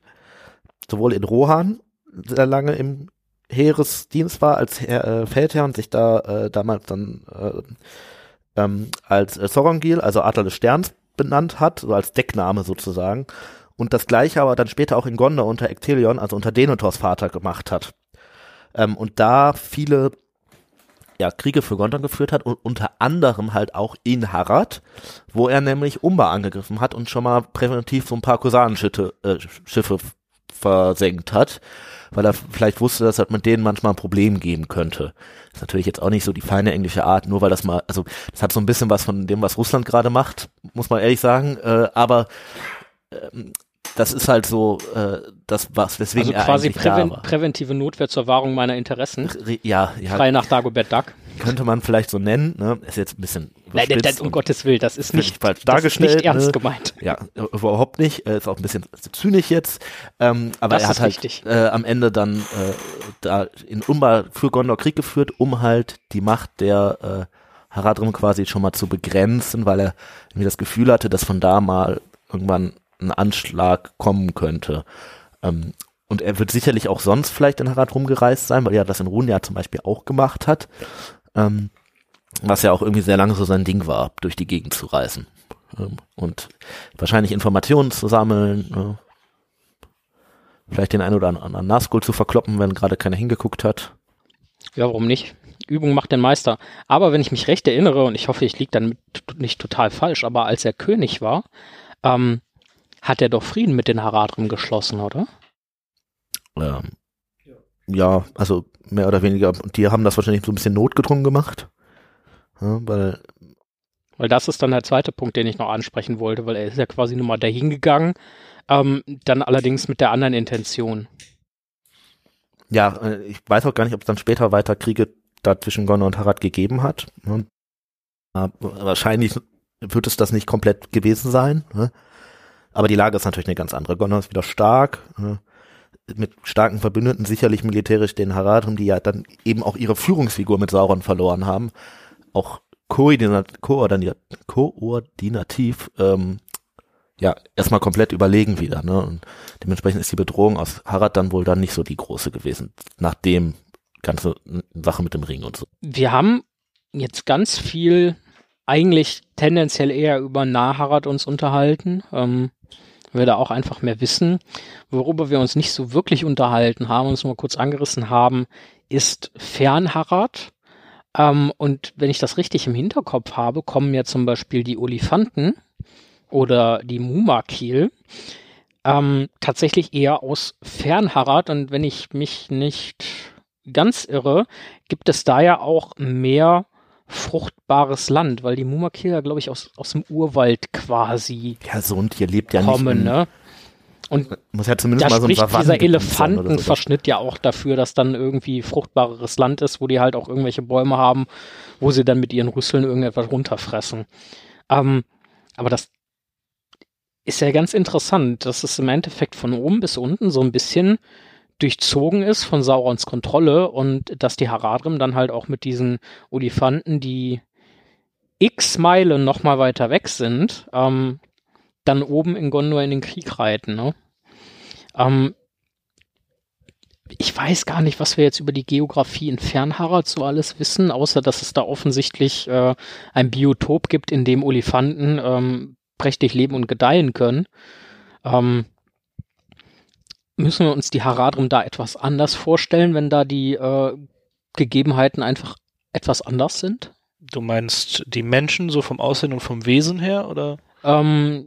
sowohl in Rohan sehr lange im Heeresdienst war als Herr, äh, Feldherr und sich da äh, damals dann äh, ähm, als äh, Sorongil, also Adler des Sterns, benannt hat, so als Deckname sozusagen. Und das gleiche aber dann später auch in Gondor unter Ectelion, also unter Denethors Vater gemacht hat. Ähm, und da viele ja, Kriege für Gondor geführt hat und unter anderem halt auch in Harad, wo er nämlich Umba angegriffen hat und schon mal präventiv so ein paar Kosanenschiffe äh, Schiffe versenkt hat, weil er vielleicht wusste, dass es mit denen manchmal ein Problem geben könnte. ist natürlich jetzt auch nicht so die feine englische Art, nur weil das mal, also das hat so ein bisschen was von dem, was Russland gerade macht, muss man ehrlich sagen, äh, aber ähm, das ist halt so äh, das, was weswegen Also er quasi da präven war. präventive Notwehr zur Wahrung meiner Interessen. Re- Ja, ja, Frei nach Dagobert Duck. könnte man vielleicht so nennen. Ne? Ist jetzt ein bisschen Nein, das, um Gottes Willen, das ist nicht, falsch das ist dargestellt, nicht ernst ne? gemeint. Ja, überhaupt nicht. Ist auch ein bisschen zynisch jetzt. Ähm, aber Das er hat halt äh, am Ende dann äh, da in Umba für Gondor Krieg geführt, um halt die Macht der äh, Haradrim quasi schon mal zu begrenzen, weil er irgendwie das Gefühl hatte, dass von da mal irgendwann ein Anschlag kommen könnte. Ähm, und er wird sicherlich auch sonst vielleicht in Harad rumgereist sein, weil er das in Runja zum Beispiel auch gemacht hat. Ähm, was ja auch irgendwie sehr lange so sein Ding war, durch die Gegend zu reisen. Ähm, und wahrscheinlich Informationen zu sammeln, ne? vielleicht den einen oder anderen Nazgul zu verkloppen, wenn gerade keiner hingeguckt hat. Ja, warum nicht? Übung macht den Meister. Aber wenn ich mich recht erinnere, und ich hoffe, ich liege dann nicht total falsch, aber als er König war, ähm, hat er doch Frieden mit den Haradrim geschlossen, oder? Ähm, ja, also mehr oder weniger. Und die haben das wahrscheinlich so ein bisschen notgedrungen gemacht. Ja, weil, Weil das ist dann der zweite Punkt, den ich noch ansprechen wollte, weil er ist ja quasi nur mal dahin gegangen, ähm, dann allerdings mit der anderen Intention. ja, äh, ich weiß auch gar nicht, ob es dann später weiter Kriege da zwischen Gondor und Harad gegeben hat. Ne? Wahrscheinlich wird es das nicht komplett gewesen sein. Ne? Aber die Lage ist natürlich eine ganz andere. Gondor ist wieder stark, ne? mit starken Verbündeten, sicherlich militärisch den Haradrim, die ja dann eben auch ihre Führungsfigur mit Sauron verloren haben, auch koordinat koordinat koordinativ ähm, ja erstmal komplett überlegen wieder. Ne? Und dementsprechend ist die Bedrohung aus Harad dann wohl dann nicht so die große gewesen, nachdem ganze Sache mit dem Ring und so. Wir haben jetzt ganz viel eigentlich tendenziell eher über Naharad uns unterhalten. Ähm, wir da auch einfach mehr wissen. Worüber wir uns nicht so wirklich unterhalten haben, uns nur kurz angerissen haben, ist Fernharad. Ähm, und wenn ich das richtig im Hinterkopf habe, kommen ja zum Beispiel die Olifanten oder die Mumakil ähm, tatsächlich eher aus Fernharad und wenn ich mich nicht ganz irre, gibt es da ja auch mehr fruchtbares Land, weil die Mumakil ja, glaube ich, aus, aus dem Urwald quasi Ja, so ein Tier lebt ja kommen, nicht. ne? Und Muss ja zumindest mal so ein spricht dieser so. Elefantenverschnitt ja auch dafür, dass dann irgendwie fruchtbareres Land ist, wo die halt auch irgendwelche Bäume haben, wo sie dann mit ihren Rüsseln irgendetwas runterfressen. Ähm, aber das ist ja ganz interessant, dass es im Endeffekt von oben bis unten so ein bisschen durchzogen ist von Saurons Kontrolle und dass die Haradrim dann halt auch mit diesen Olifanten, die x Meilen noch mal weiter weg sind, ähm, dann oben in Gondor in den Krieg reiten. Ne? Ähm, ich weiß gar nicht, was wir jetzt über die Geografie in Fernharad so alles wissen, außer dass es da offensichtlich äh, ein Biotop gibt, in dem Olifanten ähm, prächtig leben und gedeihen können. Ähm, müssen wir uns die Haradrim da etwas anders vorstellen, wenn da die äh, Gegebenheiten einfach etwas anders sind? Du meinst die Menschen so vom Aussehen und vom Wesen her, oder? Ähm,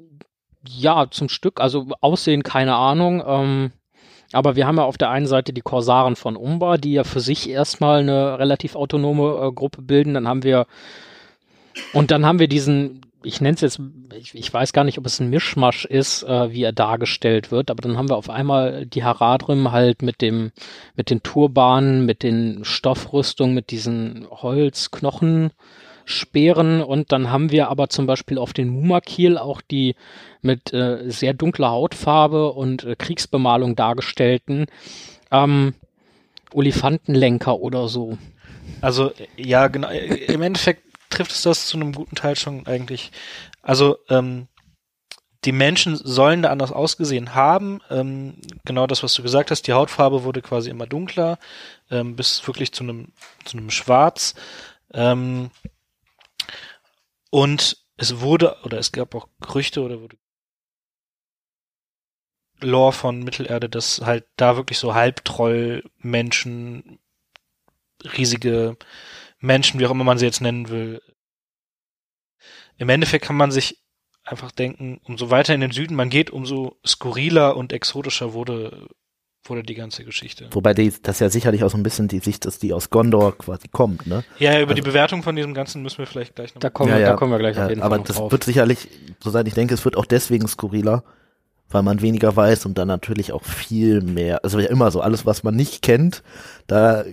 ja, zum Stück. Also Aussehen, keine Ahnung. Ähm, aber wir haben ja auf der einen Seite die Korsaren von Umbar, die ja für sich erstmal eine relativ autonome äh, Gruppe bilden. Dann haben wir und dann haben wir diesen, ich nenne es jetzt, ich, ich weiß gar nicht, ob es ein Mischmasch ist, äh, wie er dargestellt wird, aber dann haben wir auf einmal die Haradrim halt mit dem, mit den Turbanen, mit den Stoffrüstungen, mit diesen Holzknochenspeeren und dann haben wir aber zum Beispiel auf den Mumakil auch die mit äh, sehr dunkler Hautfarbe und äh, Kriegsbemalung dargestellten ähm, Olifantenlenker oder so. Also, ja, genau. Im Endeffekt trifft es das zu einem guten Teil schon eigentlich. Also, ähm, die Menschen sollen da anders ausgesehen haben. Ähm, genau das, was du gesagt hast. Die Hautfarbe wurde quasi immer dunkler, ähm, bis wirklich zu einem, zu einem Schwarz. Ähm, und es wurde, oder es gab auch Gerüchte oder wurde Lore von Mittelerde, dass halt da wirklich so Halbtroll-Menschen, riesige Menschen, wie auch immer man sie jetzt nennen will. Im Endeffekt kann man sich einfach denken, umso weiter in den Süden man geht, umso skurriler und exotischer wurde, wurde die ganze Geschichte. Wobei die, das ja sicherlich auch so ein bisschen die Sicht ist, die aus Gondor quasi kommt, ne? Ja, über die Also- Bewertung von diesem Ganzen müssen wir vielleicht gleich noch. Da kommen, Ja, wir, ja. da kommen wir gleich Ja, auf jeden aber Fall noch das drauf. wird sicherlich, soweit ich denke, es wird auch deswegen skurriler, weil man weniger weiß und dann natürlich auch viel mehr, also ja immer so, alles was man nicht kennt, da,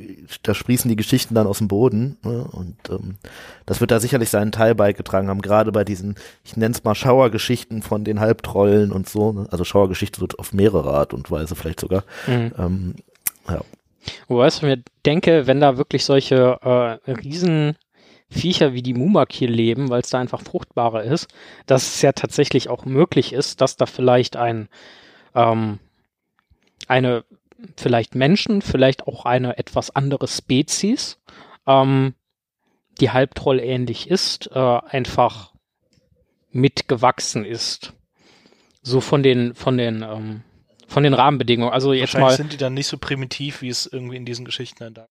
da sprießen die Geschichten dann aus dem Boden ne? und ähm, das wird da sicherlich seinen Teil beigetragen haben, gerade bei diesen, ich nenne es mal Schauergeschichten von den Halbtrollen und so, ne? also Schauergeschichte wird auf mehrere Art und Weise vielleicht sogar, Mhm. ähm, Wobei ich mir denke, wenn da wirklich solche äh, riesen Viecher wie die Mumakil leben, weil es da einfach fruchtbarer ist, dass es ja tatsächlich auch möglich ist, dass da vielleicht ein ähm, eine vielleicht Menschen, vielleicht auch eine etwas andere Spezies, ähm, die Halbtroll ähnlich ist, äh, einfach mitgewachsen ist. So von den von den ähm, von den Rahmenbedingungen. Also jetzt mal sind die dann nicht so primitiv, wie es irgendwie in diesen Geschichten dann da.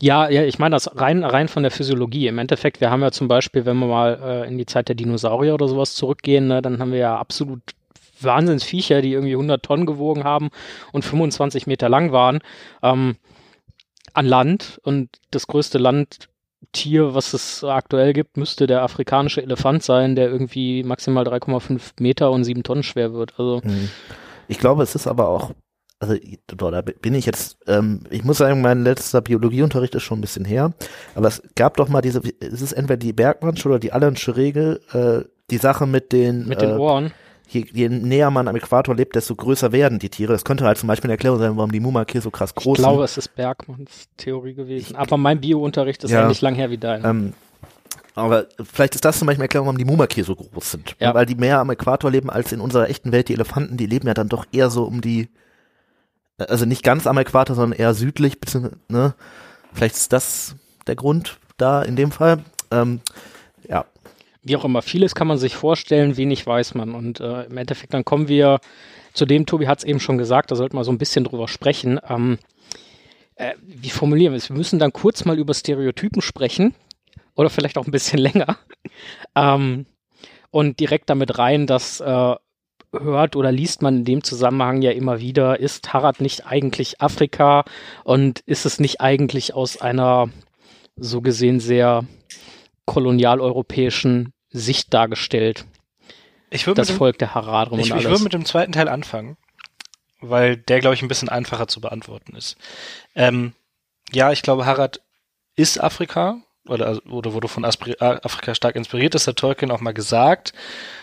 Ja, ja, ich meine das rein, rein von der Physiologie. Im Endeffekt, wir haben ja zum Beispiel, wenn wir mal äh, in die Zeit der Dinosaurier oder sowas zurückgehen, ne, dann haben wir ja absolut Wahnsinnsviecher, die irgendwie 100 Tonnen gewogen haben und 25 Meter lang waren, ähm, an Land. Und das größte Landtier, was es aktuell gibt, müsste der afrikanische Elefant sein, der irgendwie maximal 3,5 Meter und 7 Tonnen schwer wird. Also, Mhm. Ich glaube, es ist aber auch, also boah, da bin ich jetzt, ähm, ich muss sagen, mein letzter Biologieunterricht ist schon ein bisschen her, aber es gab doch mal diese, es ist entweder die Bergmannsche oder die Allensche Regel, äh, die Sache mit den, mit den äh, Ohren. je, je näher man am Äquator lebt, desto größer werden die Tiere. Das könnte halt zum Beispiel eine Erklärung sein, warum die Mumakil so krass groß Ich glaube, sind. es ist Bergmanns Theorie gewesen. Aber mein Biounterricht ist Ja. ähnlich lang her wie dein. Ähm, aber vielleicht ist das zum Beispiel eine Erklärung, warum die Mumakil so groß sind. Ja. Weil die mehr am Äquator leben als in unserer echten Welt. Die Elefanten, die leben ja dann doch eher so um die, also nicht ganz am Äquator, sondern eher südlich, ne? Vielleicht ist das der Grund da in dem Fall. Ähm, ja, wie auch immer, vieles kann man sich vorstellen, wenig weiß man. Und äh, im Endeffekt, dann kommen wir zu dem, Tobi hat es eben schon gesagt, da sollten wir so ein bisschen drüber sprechen. Ähm, äh, wie formulieren wir es? Wir müssen dann kurz mal über Stereotypen sprechen oder vielleicht auch ein bisschen länger. Ähm, und direkt damit rein, dass äh, hört oder liest man in dem Zusammenhang ja immer wieder, ist Harad nicht eigentlich Afrika und ist es nicht eigentlich aus einer so gesehen sehr kolonialeuropäischen Sicht dargestellt? Ich würde Das dem- Volk der Haradrim ich, und ich alles. würde mit dem zweiten Teil anfangen, weil der, glaube ich, ein bisschen einfacher zu beantworten ist. Ähm, ja, ich glaube, Harad ist Afrika oder, oder wurde von Aspri Afrika stark inspiriert. Das hat Tolkien auch mal gesagt,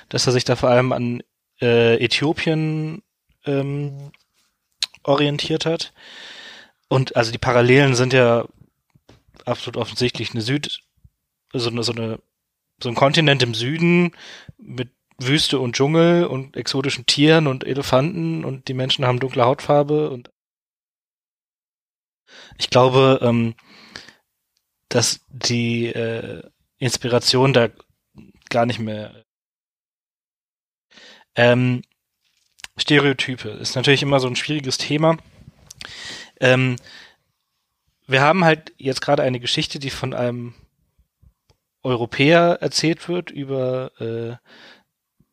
dass er sich da vor allem an äh, Äthiopien ähm, orientiert hat. Und also die Parallelen sind ja absolut offensichtlich eine Süd, so eine, so eine, so ein Kontinent im Süden mit Wüste und Dschungel und exotischen Tieren und Elefanten und die Menschen haben dunkle Hautfarbe und ich glaube, ähm, dass die äh, Inspiration da gar nicht mehr ähm, Stereotype ist natürlich immer so ein schwieriges Thema. Ähm, wir haben halt jetzt gerade eine Geschichte, die von einem Europäer erzählt wird über äh,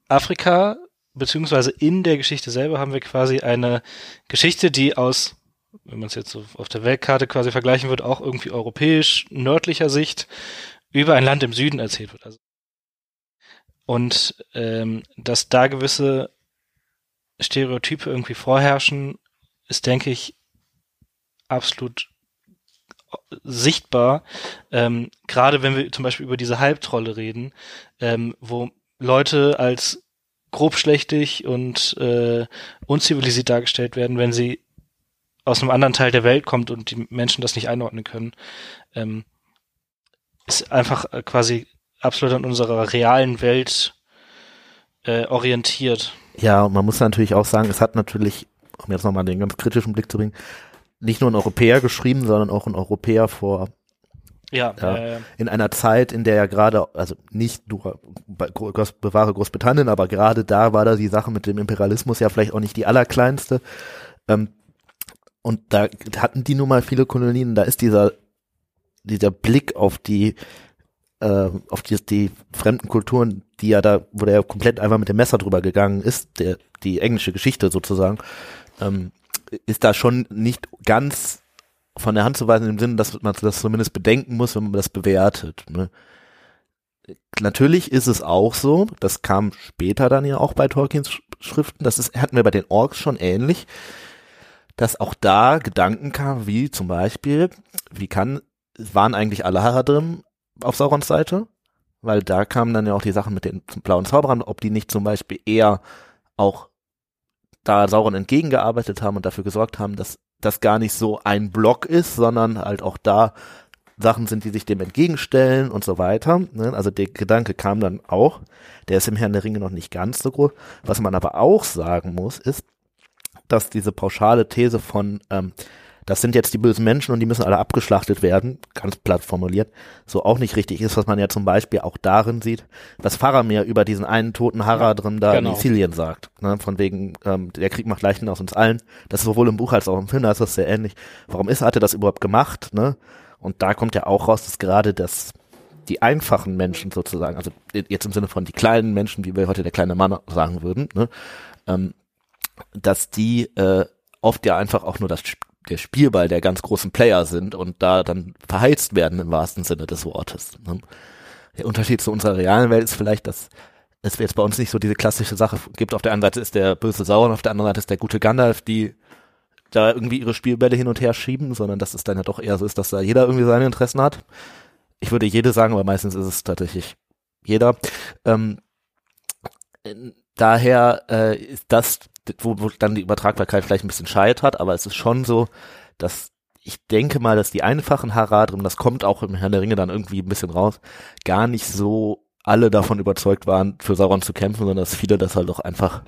Afrika, beziehungsweise in der Geschichte selber haben wir quasi eine Geschichte, die aus, wenn man es jetzt so auf der Weltkarte quasi vergleichen wird, auch irgendwie europäisch, nördlicher Sicht über ein Land im Süden erzählt wird. Also und ähm, dass da gewisse Stereotype irgendwie vorherrschen, ist, denke ich, absolut sichtbar. Ähm, Gerade wenn wir zum Beispiel über diese Halbtrolle reden, ähm, wo Leute als grobschlächtig und äh, unzivilisiert dargestellt werden, wenn sie aus einem anderen Teil der Welt kommt und die Menschen das nicht einordnen können, ähm, ist einfach äh, quasi absolut an unserer realen Welt äh, orientiert. Ja, und man muss natürlich auch sagen, es hat natürlich, um jetzt nochmal den ganz kritischen Blick zu bringen, nicht nur ein Europäer geschrieben, sondern auch ein Europäer vor Ja, Ja. Äh, in einer Zeit, in der ja gerade, also nicht nur Groß, bewahre Großbritannien, aber gerade da war da die Sache mit dem Imperialismus ja vielleicht auch nicht die allerkleinste. Ähm, und da hatten die nun mal viele Kolonien, da ist dieser, dieser Blick auf die, äh, auf die, die fremden Kulturen, die ja da, wo der ja komplett einfach mit dem Messer drüber gegangen ist, der, die englische Geschichte sozusagen, ähm, ist da schon nicht ganz von der Hand zu weisen im Sinne, dass man das zumindest bedenken muss, wenn man das bewertet. Ne? Natürlich ist es auch so, das kam später dann ja auch bei Tolkiens Sch- Schriften, das ist, hatten wir bei den Orks schon ähnlich, dass auch da Gedanken kamen, wie zum Beispiel, wie kann, waren eigentlich alle Haradrim auf Saurons Seite? Weil da kamen dann ja auch die Sachen mit den blauen Zauberern, ob die nicht zum Beispiel eher auch da Sauron entgegengearbeitet haben und dafür gesorgt haben, dass das gar nicht so ein Block ist, sondern halt auch da Sachen sind, die sich dem entgegenstellen und so weiter. Ne? Also der Gedanke kam dann auch. Der ist im Herrn der Ringe noch nicht ganz so groß. Was man aber auch sagen muss, ist, dass diese pauschale These von, ähm, das sind jetzt die bösen Menschen und die müssen alle abgeschlachtet werden, ganz platt formuliert, so auch nicht richtig ist, was man ja zum Beispiel auch darin sieht, was Faramir über diesen einen toten Haradrim da genau. in Ithilien sagt. Ne? Von wegen, ähm, der Krieg macht Leichen aus uns allen. Das ist sowohl im Buch als auch im Film, da ist das sehr ähnlich. Warum ist, hat er das überhaupt gemacht? Ne? Und da kommt ja auch raus, dass gerade das die einfachen Menschen sozusagen, also jetzt im Sinne von die kleinen Menschen, wie wir heute der kleine Mann sagen würden, ne, ähm, dass die äh, oft ja einfach auch nur das der Spielball der ganz großen Player sind und da dann verheizt werden im wahrsten Sinne des Wortes. Ne. Der Unterschied zu unserer realen Welt ist vielleicht, dass es jetzt bei uns nicht so diese klassische Sache gibt. Auf der einen Seite ist der böse Sauron, auf der anderen Seite ist der gute Gandalf, die da irgendwie ihre Spielbälle hin und her schieben, sondern dass es dann ja doch eher so ist, dass da jeder irgendwie seine Interessen hat. Ich würde jede sagen, aber meistens ist es tatsächlich jeder. Ähm, äh, daher äh, ist das, wo, wo dann die Übertragbarkeit vielleicht ein bisschen scheitert, aber es ist schon so, dass ich denke mal, dass die einfachen Haradrim, das kommt auch im Herrn der Ringe dann irgendwie ein bisschen raus, gar nicht so alle davon überzeugt waren, für Sauron zu kämpfen, sondern dass viele das halt auch einfach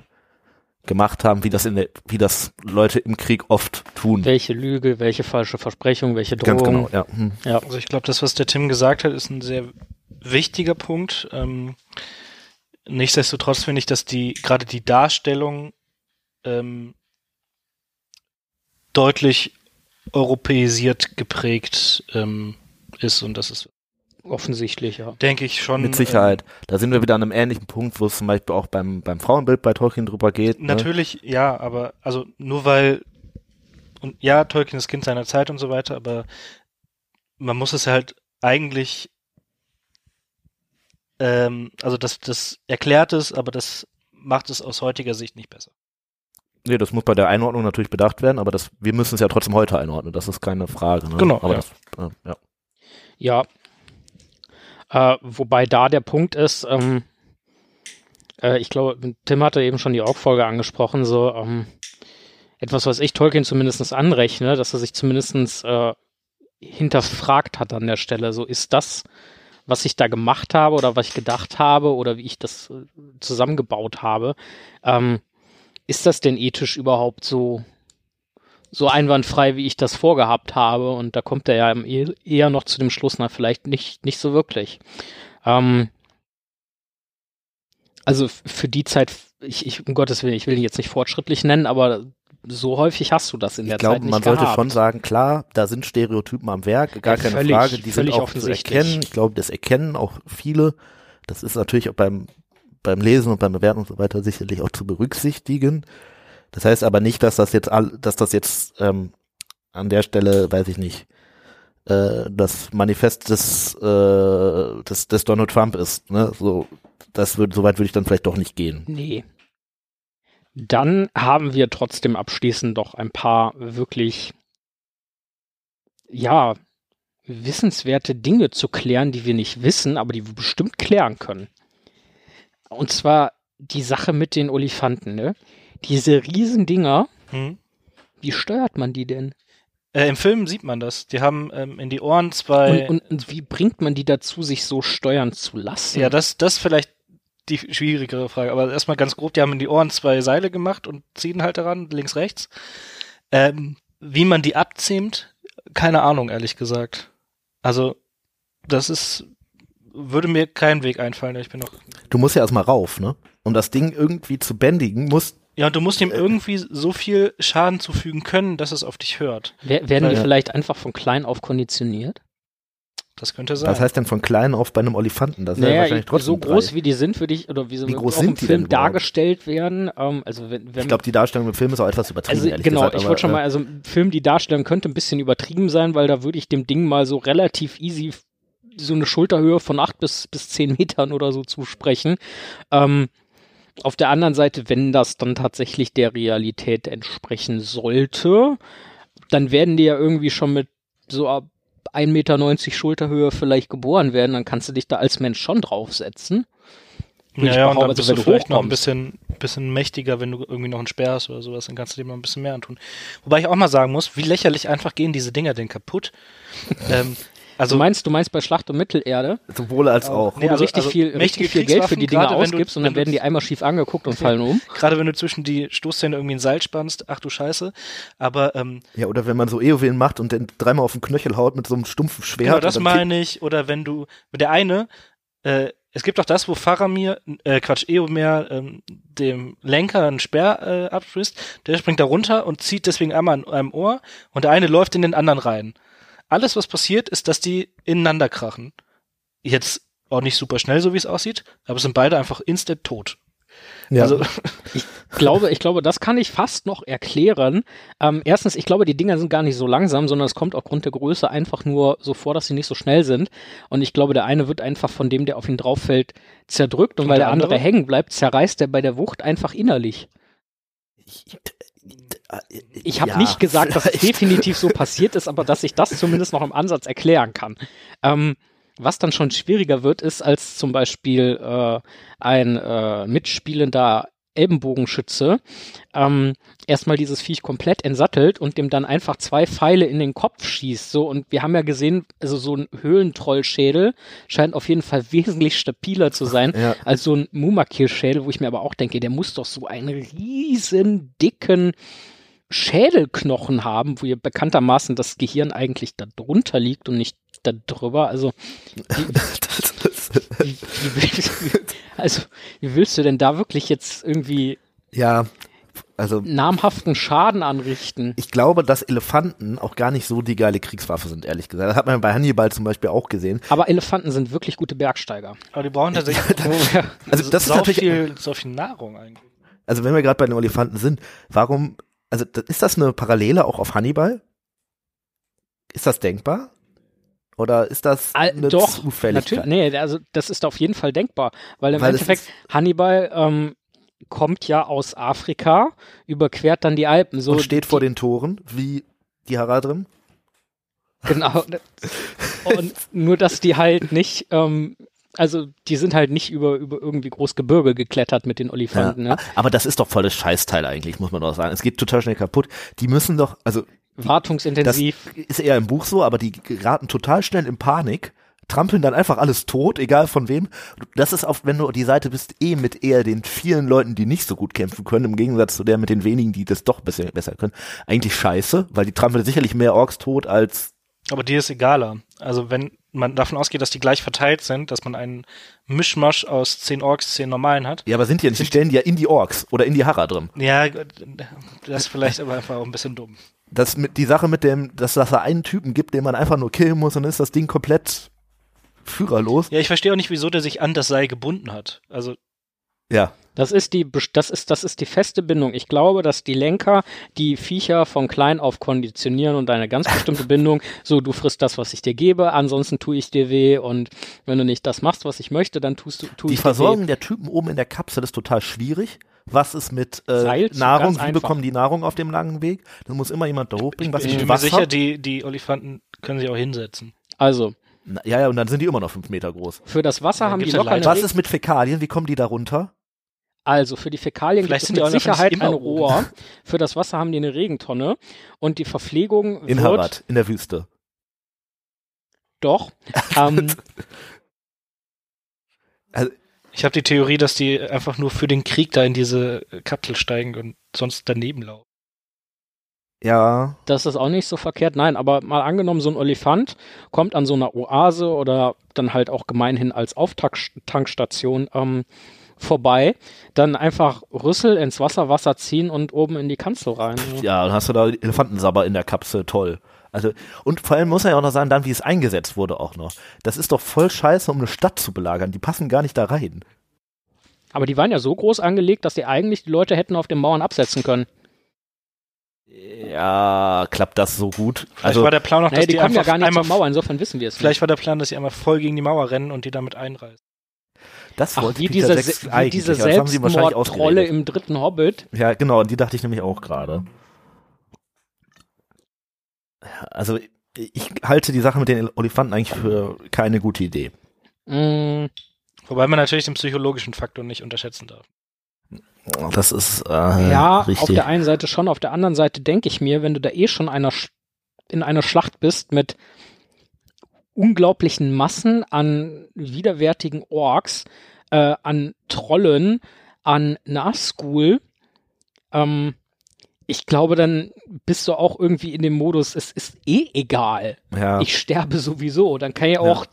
gemacht haben, wie das in der, wie das Leute im Krieg oft tun. Welche Lüge, welche falsche Versprechung, welche Drohung. Ganz genau, ja. Hm. Also ich glaube, das, was der Tim gesagt hat, ist ein sehr wichtiger Punkt. Ähm, nichtsdestotrotz finde ich, dass die gerade die Darstellung ähm, deutlich europäisiert geprägt ähm, ist und das ist Offensichtlich, ja. Denke ich schon. Mit Sicherheit. Da sind wir wieder an einem ähnlichen Punkt, wo es zum Beispiel auch beim, beim Frauenbild bei Tolkien drüber geht. Ne? natürlich, ja, aber also nur weil und ja, Tolkien ist Kind seiner Zeit und so weiter, aber man muss es halt eigentlich ähm, also das, das erklärt es, aber das macht es aus heutiger Sicht nicht besser. Nee, das muss bei der Einordnung natürlich bedacht werden, aber das, wir müssen es ja trotzdem heute einordnen, das ist keine Frage. Ne? Genau, Aber ja. das, äh, ja. Ja. Äh, wobei da der Punkt ist, ähm, äh, ich glaube, Tim hatte eben schon die Aug-Folge angesprochen, so ähm, etwas, was ich Tolkien zumindest anrechne, dass er sich zumindest äh, hinterfragt hat an der Stelle. So ist das, was ich da gemacht habe oder was ich gedacht habe oder wie ich das äh, zusammengebaut habe, ähm, ist das denn ethisch überhaupt so so einwandfrei, wie ich das vorgehabt habe. Und da kommt er ja eh- eher noch zu dem Schluss, na, vielleicht nicht, nicht so wirklich. Ähm, also für die Zeit, ich, ich, um Gottes Willen, ich will ihn jetzt nicht fortschrittlich nennen, aber so häufig hast du das in der Ich glaube, Zeit nicht man sollte gehabt. schon sagen, klar, da sind Stereotypen am Werk, gar Ja, keine völlig- Frage, die sind auch zu erkennen. Ich glaube, das erkennen auch viele. Das ist natürlich auch beim, beim Lesen und beim Bewerten und so weiter sicherlich auch zu berücksichtigen. Das heißt aber nicht, dass das jetzt all, dass das jetzt ähm, an der Stelle, weiß ich nicht, äh, das Manifest des, äh, des, des Donald Trump ist. Ne? So, das würde, soweit würde ich dann vielleicht doch nicht gehen. Nee. Dann haben wir trotzdem abschließend doch ein paar wirklich, ja, wissenswerte Dinge zu klären, die wir nicht wissen, aber die wir bestimmt klären können. Und zwar die Sache mit den Olifanten, ne? Diese Riesendinger, Hm? wie steuert man die denn? Äh, Im Film sieht man das. Die haben ähm, in die Ohren zwei. Und, und, und wie bringt man die dazu, sich so steuern zu lassen? ja, das, das ist vielleicht die schwierigere Frage. Aber erstmal ganz grob, die haben in die Ohren zwei Seile gemacht und ziehen halt daran, links, rechts. Ähm, wie man die abzähmt, keine Ahnung, ehrlich gesagt. Also, das ist, würde mir kein Weg einfallen. Ich bin noch. Du musst ja erstmal rauf, ne? Um das Ding irgendwie zu bändigen, muss Ja, und du musst Äh, ihm irgendwie so viel Schaden zufügen können, dass es auf dich hört. Wer- Werden die vielleicht einfach von klein auf konditioniert? Das könnte sein. Was heißt denn von klein auf bei einem Olifanten? Das ist ja Naja, wahrscheinlich trotzdem so groß drei. wie die sind, würde ich, oder wie sie Wie groß auch im sind die Film dargestellt werden, ähm, also wenn, wenn Ich glaube, die Darstellung im Film ist auch etwas übertrieben. also ehrlich genau, gesagt, ich wollte schon äh, mal, also im Film die Darstellung könnte ein bisschen übertrieben sein, weil da würde ich dem Ding mal so relativ easy so eine Schulterhöhe von acht bis, bis zehn Metern oder so zusprechen. Ähm, auf der anderen Seite, wenn das dann tatsächlich der Realität entsprechen sollte, dann werden die ja irgendwie schon mit so ab 1,90 Meter Schulterhöhe vielleicht geboren werden, dann kannst du dich da als Mensch schon draufsetzen. Ich Ja, ja, und dann also bist du vielleicht noch ein bisschen, bisschen mächtiger, wenn du irgendwie noch einen Speer hast oder sowas, dann kannst du dir mal ein bisschen mehr antun. Wobei ich auch mal sagen muss, wie lächerlich einfach gehen diese Dinger denn kaputt. ähm, also du meinst, du meinst bei Schlacht um Mittelerde, sowohl als auch. wo Nee, du also- richtig also viel, richtig viel Geld für die Dinger wenn du- ausgibst und dann werden die einmal schief angeguckt und fallen um. gerade wenn du zwischen die Stoßzähne irgendwie ein Seil spannst, ach du Scheiße. Aber ähm, Ja, oder wenn man so Eowyn macht und dann dreimal auf den Knöchel haut mit so einem stumpfen Schwert. genau das meine ich. Oder wenn du, der eine, äh, es gibt auch das, wo Faramir, äh, Quatsch, Eomer ähm, dem Lenker einen Speer äh, abstößt, der springt da runter und zieht deswegen einmal an einem Ohr und der eine läuft in den anderen rein. Alles, was passiert, ist, dass die ineinander krachen. Jetzt auch nicht super schnell, so wie es aussieht, aber sind beide einfach instant tot. Ja. Also, Ich glaube, ich glaube, das kann ich fast noch erklären. Ähm, erstens, ich glaube, die Dinger sind gar nicht so langsam, sondern es kommt aufgrund der Größe einfach nur so vor, dass sie nicht so schnell sind. Und ich glaube, der eine wird einfach von dem, der auf ihn drauf fällt, zerdrückt und, Und weil der der andere, andere? hängen bleibt, zerreißt er bei der Wucht einfach innerlich. Ich habe Ja, nicht gesagt, dass es definitiv so passiert ist, aber dass ich das zumindest noch im Ansatz erklären kann. Ähm, was dann schon schwieriger wird, ist, als zum Beispiel äh, ein äh, mitspielender Elbenbogenschütze ähm, erstmal dieses Viech komplett entsattelt und dem dann einfach zwei Pfeile in den Kopf schießt. So, und wir haben ja gesehen, also so ein Höhlentrollschädel scheint auf jeden Fall wesentlich stabiler zu sein Ja. als so ein Mumakir-Schädel, wo ich mir aber auch denke, der muss doch so einen riesen dicken Schädelknochen haben, wo ja bekanntermaßen das Gehirn eigentlich da drunter liegt und nicht da drüber. Also, wie, wie, willst, wie, also, wie willst du denn da wirklich jetzt irgendwie ja, Also namhaften Schaden anrichten. ich glaube, dass Elefanten auch gar nicht so die geile Kriegswaffe sind, ehrlich gesagt. Das hat man bei Hannibal zum Beispiel auch gesehen. Aber Elefanten sind wirklich gute Bergsteiger. Aber die brauchen tatsächlich Also das ist so natürlich- viel, so viel Nahrung eigentlich. Also wenn wir gerade bei den Elefanten sind, warum, also ist das eine Parallele auch auf Hannibal? Ist das denkbar? Oder ist das eine doch, Zufälligkeit? Natürlich, nee, also das ist auf jeden Fall denkbar, weil im Weil Endeffekt Hannibal ähm, kommt ja aus Afrika, überquert dann die Alpen. So und steht die, vor den Toren, wie die Haradrim. Genau. Und nur, dass die halt nicht, ähm, also die sind halt nicht über, über irgendwie Großgebirge geklettert mit den Olifanten. Ne? Aber das ist doch volles Scheißteil eigentlich, muss man doch sagen. Es geht total schnell kaputt. Die müssen doch, also das Wartungsintensiv. ist eher im Buch so, aber die geraten total schnell in Panik, trampeln dann einfach alles tot, egal von wem. Das ist oft, wenn du die Seite bist, eh mit eher den vielen Leuten, die nicht so gut kämpfen können, im Gegensatz zu der mit den wenigen, die das doch besser, besser können. Eigentlich scheiße, weil die trampeln sicherlich mehr Orks tot als Aber dir ist egaler. Also wenn man davon ausgeht, dass die gleich verteilt sind, dass man einen Mischmasch aus zehn Orks, zehn normalen hat. Ja, aber sind die ja nicht, die stellen die ja in die Orks oder in die Haradrim. Ja, das ist vielleicht aber einfach auch ein bisschen dumm. Das mit, die Sache mit dem, dass dass da einen Typen gibt, den man einfach nur killen muss, dann ist das Ding komplett führerlos. Ja, ich verstehe auch nicht, wieso der sich an das Seil gebunden hat. Also Ja. Das ist die, das ist, das ist die feste Bindung. Ich glaube, dass die Lenker die Viecher von klein auf konditionieren und eine ganz bestimmte Bindung. So, du frisst das, was ich dir gebe, ansonsten tue ich dir weh und wenn du nicht das machst, was ich möchte, dann tust du, tue Die ich Versorgung dir der Typen oben in der Kapsel ist total schwierig. Was ist mit äh, Seilzug, Nahrung? Wie einfach. bekommen die Nahrung auf dem langen Weg? Dann muss immer jemand da hochbringen. Was ich ist bin mir Wasser? sicher, die, die Olifanten können sich auch hinsetzen. Also, Na, ja, ja, und dann sind die immer noch fünf Meter groß. für das Wasser Ja, haben die locker eine Was ist mit Fäkalien? Wie kommen die da runter? Also für die Fäkalien Vielleicht gibt sind es die mit Sicherheit ein. Rohr. Für das Wasser haben die eine Regentonne und die Verpflegung In wird Harad, in der Wüste. doch. ähm, Ich habe die Theorie, dass die einfach nur für den Krieg da in diese Kapsel steigen und sonst daneben laufen. Ja, das ist auch nicht so verkehrt. Nein, aber mal angenommen, so ein Olifant kommt an so einer Oase oder dann halt auch gemeinhin als Auftankstation ähm, vorbei, dann einfach Rüssel ins Wasser, Wasser ziehen und oben in die Kanzel rein. ja, dann hast du da Elefantensabber in der Kapsel, toll. Also, und vor allem muss man ja auch noch sagen, dann, wie es eingesetzt wurde auch noch. Das ist doch voll scheiße, um eine Stadt zu belagern. Die passen gar nicht da rein. Aber die waren ja so groß angelegt, dass die eigentlich die Leute hätten auf den Mauern absetzen können. Ja, klappt das so gut? Vielleicht Also, war der Plan auch, Naja, dass die, die, kommen ja einfach gar nicht einmal, zur Mauer, insofern wissen wir es vielleicht war der Plan, dass sie einmal voll gegen die Mauer rennen und die damit einreißen. Das Ach, wollte wie Peter diese, Jackson wie diese ausgeredet. im dritten Hobbit. Ja, genau, an die dachte ich nämlich auch gerade. Also, ich halte die Sache mit den Olifanten eigentlich für keine gute Idee. Mm, Wobei man natürlich den psychologischen Faktor nicht unterschätzen darf. Das ist äh, ja, auf richtig. der einen Seite schon, auf der anderen Seite denke ich mir, wenn du da eh schon einer in einer Schlacht bist mit unglaublichen Massen an widerwärtigen Orks, äh, an Trollen, an Nazgul, ähm, ich glaube, dann bist du auch irgendwie in dem Modus, es ist eh egal. ja, Ich sterbe sowieso. Dann kann ich auch,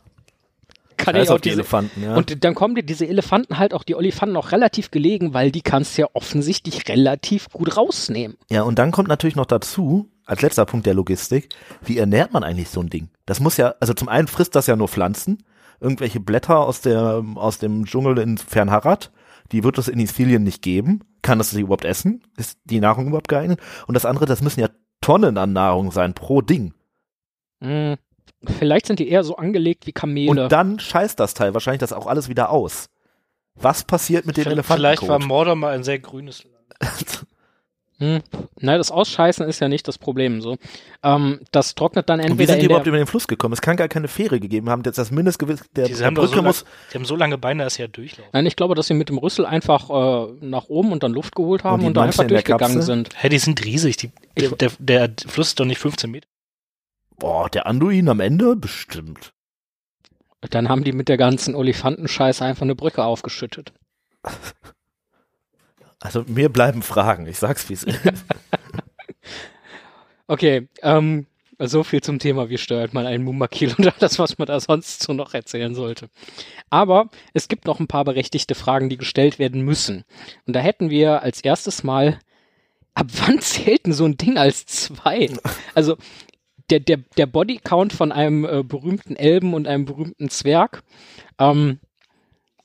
kann scheiß ich auch auf die diese, Elefanten, ja. Und dann kommen dir diese Elefanten halt auch, die Olifanten auch relativ gelegen, weil die kannst du ja offensichtlich relativ gut rausnehmen. ja, und dann kommt natürlich noch dazu, als letzter Punkt der Logistik, wie ernährt man eigentlich so ein Ding? Das muss ja, also zum einen frisst das ja nur Pflanzen, irgendwelche Blätter aus der, aus dem Dschungel in Fernharad, die wird es in Isthilien nicht geben. Kann das sich überhaupt essen? Ist die Nahrung überhaupt geeignet? Und das andere, das müssen ja Tonnen an Nahrung sein pro Ding. Hm, vielleicht sind die eher so angelegt wie Kamele. Und dann scheißt das Teil wahrscheinlich das auch alles wieder aus. Was passiert mit den Elefanten? Vielleicht war Mordor mal ein sehr grünes Land. hm, na, das Ausscheißen ist ja nicht das Problem. So, ähm, das trocknet dann Und wie entweder sind die in überhaupt der, über den Fluss gekommen? Es kann gar keine Fähre gegeben haben. Jetzt das Mindestgewicht der, Die der Brücke so lang, muss. die haben so lange Beine, dass sie ja durchlaufen. Nein, ich glaube, dass sie mit dem Rüssel einfach äh, nach oben und dann Luft geholt haben und, da manche einfach durchgegangen sind. Hä, die sind riesig. Die, der, der, der Fluss ist doch nicht 15 Meter. Boah, der Anduin am Ende? Bestimmt. Dann haben die mit der ganzen Olifantenscheiße einfach eine Brücke aufgeschüttet. Also mir bleiben Fragen. Ich sag's wie es ist. Okay, ähm, so viel zum Thema, wie steuert man einen Mumakil und alles, was man da sonst so noch erzählen sollte. Aber es gibt noch ein paar berechtigte Fragen, die gestellt werden müssen. Und da hätten wir als erstes mal ab wann zählt denn so ein Ding als zwei? Also der, der, der Bodycount von einem äh, berühmten Elben und einem berühmten Zwerg, ähm,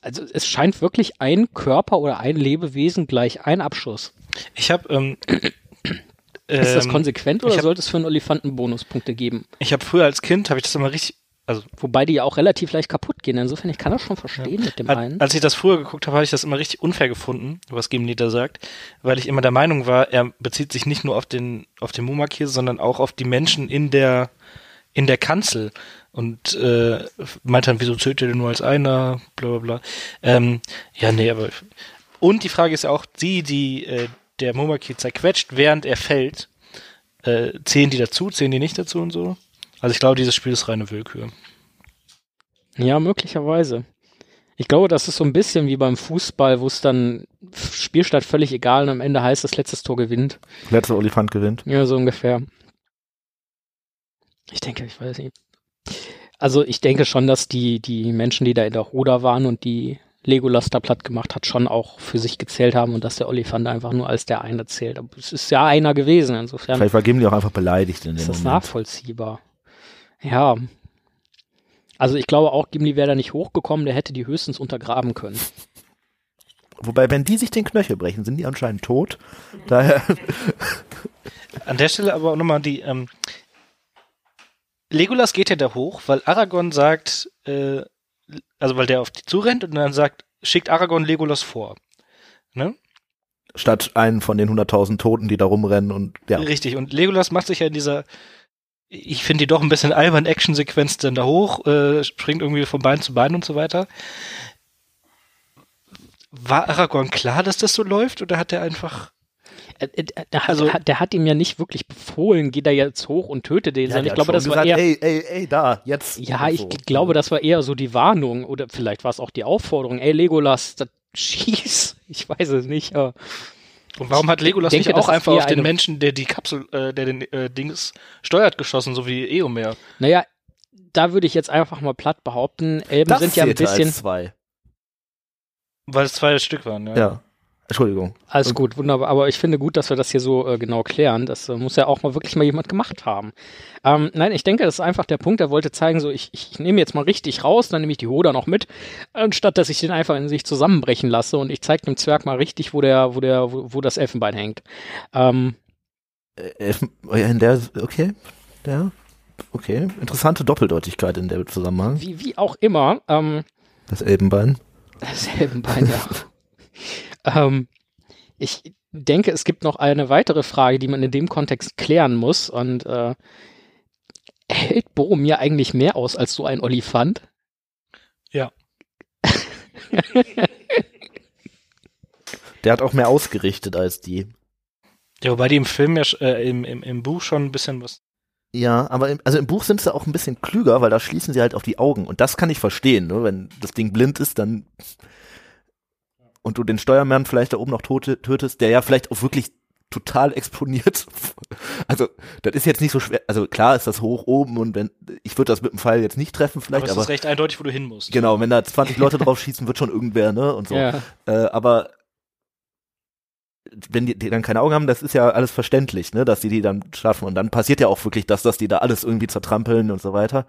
also es scheint wirklich ein Körper oder ein Lebewesen gleich ein Abschuss. Ich habe ähm, Ist das ähm, konsequent oder hab- sollte es für einen Olifanten Bonuspunkte geben? Ich habe früher als Kind, habe ich das immer richtig, also Wobei die ja auch relativ leicht kaputt gehen. Insofern, ich kann das schon verstehen mit dem einen. Als ich das früher geguckt habe, habe ich das immer richtig unfair gefunden, was Gimli da sagt, weil ich immer der Meinung war, er bezieht sich nicht nur auf den auf den Mumak hier, sondern auch auf die Menschen in der in der Kanzel und äh, meint dann, wieso zählt ihr denn nur als einer, bla bla bla. Ähm, ja, nee, aber und die Frage ist ja auch, die, die äh, der Mumaki zerquetscht, während er fällt, äh, zählen die dazu, zählen die nicht dazu und so? Also ich glaube, dieses Spiel ist reine Willkür. Ja, möglicherweise. Ich glaube, das ist so ein bisschen wie beim Fußball, wo es dann Spielstand völlig egal und am Ende heißt, das letzte Tor gewinnt. Letzter Olifant gewinnt. Ja, so ungefähr. Ich denke, ich weiß nicht. Also ich denke schon, dass die, die Menschen, die da in der Ruder waren und die Legolas da platt gemacht hat, schon auch für sich gezählt haben und dass der Olifant einfach nur als der eine zählt. Aber es ist ja einer gewesen, insofern Vielleicht war Gimli auch einfach beleidigt in dem ist das Moment. nachvollziehbar. Ja. Also ich glaube auch, Gimli wäre da nicht hochgekommen, der hätte die höchstens untergraben können. Wobei, wenn die sich den Knöchel brechen, sind die anscheinend tot. Daher, An der Stelle aber auch nochmal die, ähm, Legolas geht ja da hoch, weil Aragorn sagt, äh, also weil der auf die zurennt und dann sagt, schickt Aragorn Legolas vor. Ne? statt einen von den 100.000 Toten, die da rumrennen und ja. Richtig. Und Legolas macht sich ja in dieser, ich finde die doch ein bisschen albern Action-Sequenz dann da hoch, äh, springt irgendwie von Bein zu Bein und so weiter. War Aragorn klar, dass das so läuft oder hat er einfach Der hat, Also- der hat, der hat ihm ja nicht wirklich befohlen, geh da jetzt hoch und töte den, Ja, sondern ich glaube, das war gesagt, eher, ey, ey, ey, da, jetzt. ja, ich so. glaube, das war eher so die Warnung oder vielleicht war es auch die Aufforderung, ey Legolas, das schieß, ich weiß es nicht, aber Und warum hat Legolas denke, nicht auch einfach auf den Menschen, der die Kapsel, äh, der den äh, Dings steuert, geschossen, so wie Eomer? naja, da würde ich jetzt einfach mal platt behaupten, Elben das sind ja ein bisschen, als zwei. Weil es zwei Stück waren, ja. Ja. Entschuldigung. Alles gut, wunderbar. Aber ich finde gut, dass wir das hier so äh, genau klären. Das äh, muss ja auch mal wirklich mal jemand gemacht haben. Ähm, nein, ich denke, das ist einfach der Punkt. Er wollte zeigen, so ich, ich nehme jetzt mal richtig raus, dann nehme ich die Hoda noch mit, anstatt dass ich den einfach in sich zusammenbrechen lasse und ich zeige dem Zwerg mal richtig, wo der, wo der, wo, wo das Elfenbein hängt. Ähm, Äh, Elfen, oh in der, okay, der, okay, interessante Doppeldeutigkeit in der Zusammenhang. wie, wie auch immer, ähm, Das Elbenbein. das Elfenbein, ja. ähm, ich denke, es gibt noch eine weitere Frage, die man in dem Kontext klären muss und äh, hält Boromir eigentlich mehr aus als so ein Olifant? Ja. Der hat auch mehr ausgerichtet als die. Ja, wobei die im Film ja, äh, im, im, im Buch schon ein bisschen was. Ja, aber im, also im Buch sind sie auch ein bisschen klüger, weil da schließen sie halt auf die Augen. Und das kann ich verstehen, ne? wenn das Ding blind ist, dann und du den Steuermann vielleicht da oben noch tötest, der ja vielleicht auch wirklich total exponiert. Also, das ist jetzt nicht so schwer. Also klar ist das hoch oben und wenn ich würde das mit dem Pfeil jetzt nicht treffen Aber vielleicht, es aber, ist recht eindeutig, wo du hin musst. genau, wenn da 20 Leute drauf schießen, wird schon irgendwer, ne? Und so. Ja. Äh, aber wenn die, die dann keine Augen haben, das ist ja alles verständlich, ne, dass die die dann schaffen. Und dann passiert ja auch wirklich das, dass die da alles irgendwie zertrampeln und so weiter.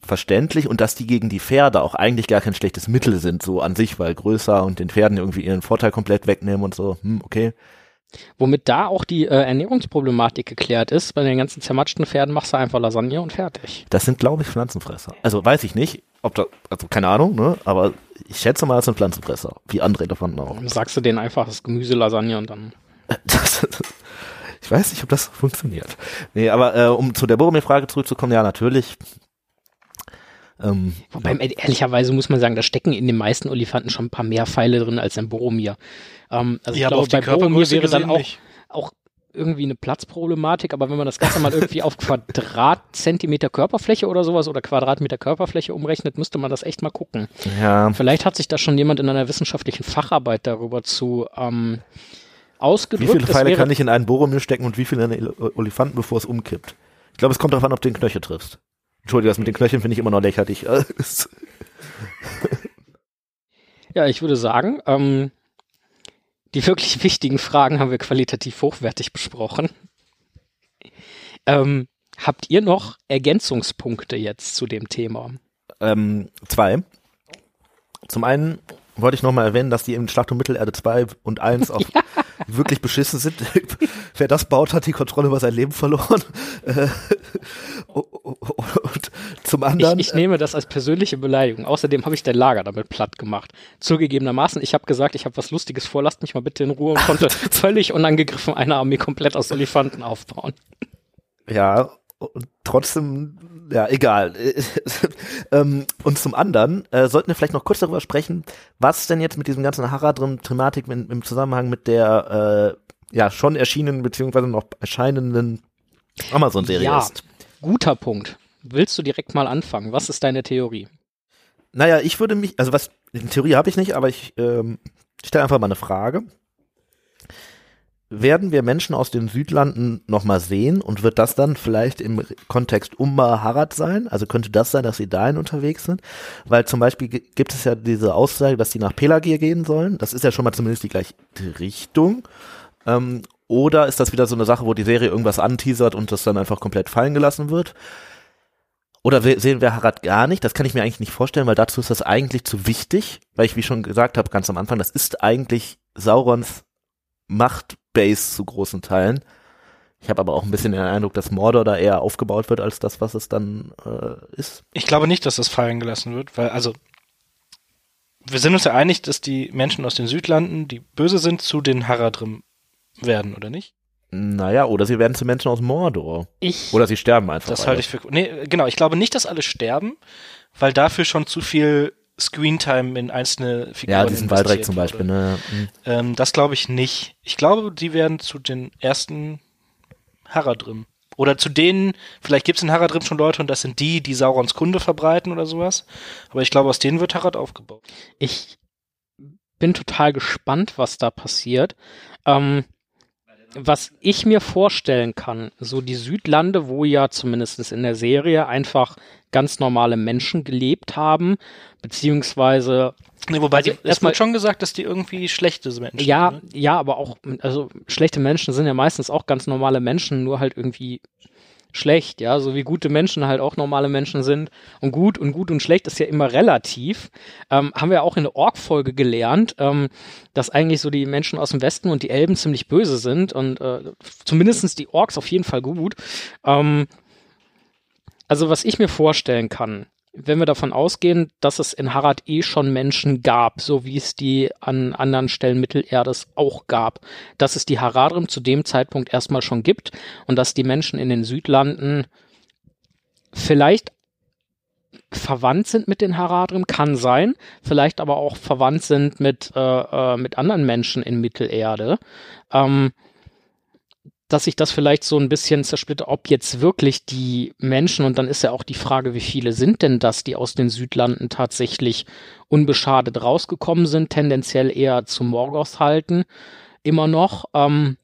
Verständlich und dass die gegen die Pferde auch eigentlich gar kein schlechtes Mittel sind, so an sich, weil größer und den Pferden irgendwie ihren Vorteil komplett wegnehmen und so. Hm, okay. Womit da auch die äh, Ernährungsproblematik geklärt ist. Bei den ganzen zermatschten Pferden machst du einfach Lasagne und fertig. Das sind, glaube ich, Pflanzenfresser. Also weiß ich nicht, ob da, also keine Ahnung, ne, aber ich schätze mal, das sind Pflanzenfresser. Wie andere Elefanten auch. Dann sagst du denen einfach das Gemüse Lasagne und dann. Das, ich weiß nicht, ob das funktioniert. Nee, aber äh, um zu der Boromir-Frage zurückzukommen, ja, natürlich. Ähm, Wobei, e- ehrlicherweise muss man sagen, da stecken in den meisten Olifanten schon ein paar mehr Pfeile drin als in Boromir. Ähm, also ich ja, aber glaube, bei Boromir wäre dann auch, auch irgendwie eine Platzproblematik, aber wenn man das Ganze mal irgendwie auf Quadratzentimeter Körperfläche oder sowas oder Quadratmeter Körperfläche umrechnet, müsste man das echt mal gucken. ja, Vielleicht hat sich da schon jemand in einer wissenschaftlichen Facharbeit darüber zu ähm, wie ausgedrückt. viele Es Pfeile kann ich in einen Boromir stecken und wie viele in einen Elefanten, bevor es umkippt? Ich glaube, es kommt darauf an, ob du den Knöchel triffst. Entschuldigung, das mit den Knöcheln finde ich immer noch lächerlich. Ja, ich würde sagen, ähm, die wirklich wichtigen Fragen haben wir qualitativ hochwertig besprochen. Ähm, habt ihr noch Ergänzungspunkte jetzt zu dem Thema? Ähm, zwei. Zum einen wollte ich nochmal erwähnen, dass die in Schlacht um Mittelerde 2 und 1 auch ja. wirklich beschissen sind. Wer das baut, hat die Kontrolle über sein Leben verloren. Äh, und zum anderen. Ich, ich nehme das als persönliche Beleidigung. Außerdem habe ich dein Lager damit platt gemacht. Zugegebenermaßen, ich habe gesagt, ich habe was Lustiges vor, lasst mich mal bitte in Ruhe und konnte völlig unangegriffen eine Armee komplett aus Elefanten aufbauen. Ja, und trotzdem, ja, egal. ähm, und zum anderen äh, sollten wir vielleicht noch kurz darüber sprechen, was denn jetzt mit diesem ganzen Haradrim-Thematik im Zusammenhang mit der äh, ja schon erschienenen beziehungsweise noch erscheinenden Amazon-Serie ja, ist. Guter Punkt. Willst du direkt mal anfangen? Was ist deine Theorie? Naja, ich würde mich, also was, eine Theorie habe ich nicht, aber ich ähm, stelle einfach mal eine Frage werden wir Menschen aus den Südlanden nochmal sehen und wird das dann vielleicht im Kontext Umma Harad sein? Also könnte das sein, dass sie dahin unterwegs sind? Weil zum Beispiel gibt es ja diese Aussage, dass die nach Pelagir gehen sollen. Das ist ja schon mal zumindest die gleiche Richtung. Ähm, oder ist das wieder so eine Sache, wo die Serie irgendwas anteasert und das dann einfach komplett fallen gelassen wird? Oder sehen wir Harad gar nicht? Das kann ich mir eigentlich nicht vorstellen, weil dazu ist das eigentlich zu wichtig, weil ich, wie schon gesagt habe, ganz am Anfang, das ist eigentlich Saurons Machtbase zu großen Teilen. Ich habe aber auch ein bisschen den Eindruck, dass Mordor da eher aufgebaut wird als das, was es dann äh, ist. Ich glaube nicht, dass das fallen gelassen wird, weil also wir sind uns ja einig, dass die Menschen aus den Südlanden, die böse sind, zu den Haradrim werden, oder nicht? Naja, oder sie werden zu Menschen aus Mordor. Ich. Oder sie sterben einfach. Das halte ich für. Nee, genau, ich glaube nicht, dass alle sterben, weil dafür schon zu viel Screentime in einzelne Figuren. Ja, diesen Waldreck zum Beispiel. Ne? Mhm. Ähm, das glaube ich nicht. Ich glaube, die werden zu den ersten Haradrim. Oder zu denen, vielleicht gibt es in Haradrim schon Leute und das sind die, die Saurons Kunde verbreiten oder sowas. Aber ich glaube, aus denen wird Harad aufgebaut. Ich bin total gespannt, was da passiert. Ähm, was ich mir vorstellen kann, so die Südlande, wo ja zumindest in der Serie einfach ganz normale Menschen gelebt haben, beziehungsweise Nee, wobei also, es wird schon gesagt, dass die irgendwie schlechte Menschen ja, sind. Ja, ne? ja, aber auch, also schlechte Menschen sind ja meistens auch ganz normale Menschen, nur halt irgendwie schlecht, ja, so wie gute Menschen halt auch normale Menschen sind. Und gut und gut und schlecht ist ja immer relativ. Ähm, haben wir auch in der Org-Folge gelernt, ähm, dass eigentlich so die Menschen aus dem Westen und die Elben ziemlich böse sind und äh, zumindestens die Orks auf jeden Fall gut. Ähm, also was ich mir vorstellen kann, wenn wir davon ausgehen, dass es in Harad eh schon Menschen gab, so wie es die an anderen Stellen Mittelerdes auch gab, dass es die Haradrim zu dem Zeitpunkt erstmal schon gibt und dass die Menschen in den Südlanden vielleicht verwandt sind mit den Haradrim, kann sein, vielleicht aber auch verwandt sind mit, äh, äh, mit anderen Menschen in Mittelerde. Ähm, dass sich das vielleicht so ein bisschen zersplittert, ob jetzt wirklich die Menschen, und dann ist ja auch die Frage, wie viele sind denn das, die aus den Südlanden tatsächlich unbeschadet rausgekommen sind, tendenziell eher zu Morgoth halten, immer noch, ähm,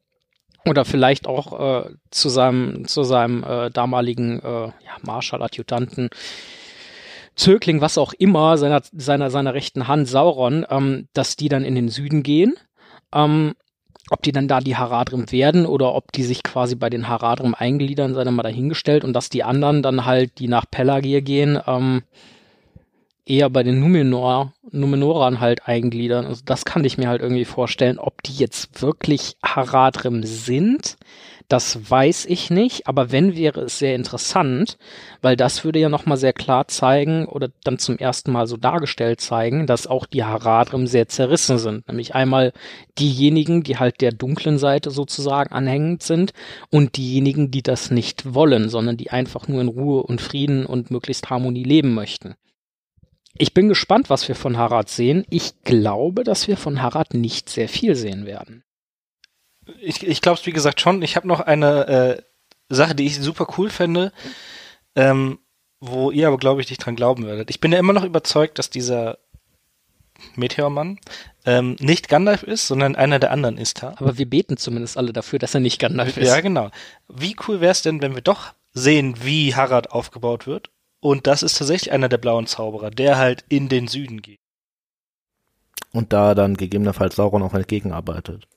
oder vielleicht auch äh, zu seinem, zu seinem äh, damaligen äh, ja, Marschall, Adjutanten, Zögling, was auch immer, seiner, seiner, seiner rechten Hand, Sauron, ähm, dass die dann in den Süden gehen. Ähm, ob die dann da die Haradrim werden oder ob die sich quasi bei den Haradrim eingliedern, sei dann mal dahingestellt und dass die anderen dann halt, die nach Pelagir gehen, ähm, eher bei den Numenor, Numenorern halt eingliedern. Also das kann ich mir halt irgendwie vorstellen, ob die jetzt wirklich Haradrim sind das weiß ich nicht, aber wenn wäre es sehr interessant, weil das würde ja nochmal sehr klar zeigen oder dann zum ersten Mal so dargestellt zeigen, dass auch die Haradrim sehr zerrissen sind. Nämlich einmal diejenigen, die halt der dunklen Seite sozusagen anhängend sind und diejenigen, die das nicht wollen, sondern die einfach nur in Ruhe und Frieden und möglichst Harmonie leben möchten. Ich bin gespannt, was wir von Harad sehen. Ich glaube, dass wir von Harad nicht sehr viel sehen werden ich, ich glaube es wie gesagt schon. Ich habe noch eine äh, Sache, die ich super cool fände, ähm, wo ihr aber glaube ich nicht dran glauben werdet. Ich bin ja immer noch überzeugt, dass dieser Meteormann ähm, nicht Gandalf ist, sondern einer der anderen Istar. Aber wir beten zumindest alle dafür, dass er nicht Gandalf ist. Ja, genau. Wie cool wäre es denn, wenn wir doch sehen, wie Harad aufgebaut wird? Und das ist tatsächlich einer der blauen Zauberer, der halt in den Süden geht. und da dann gegebenenfalls Sauron auch entgegenarbeitet.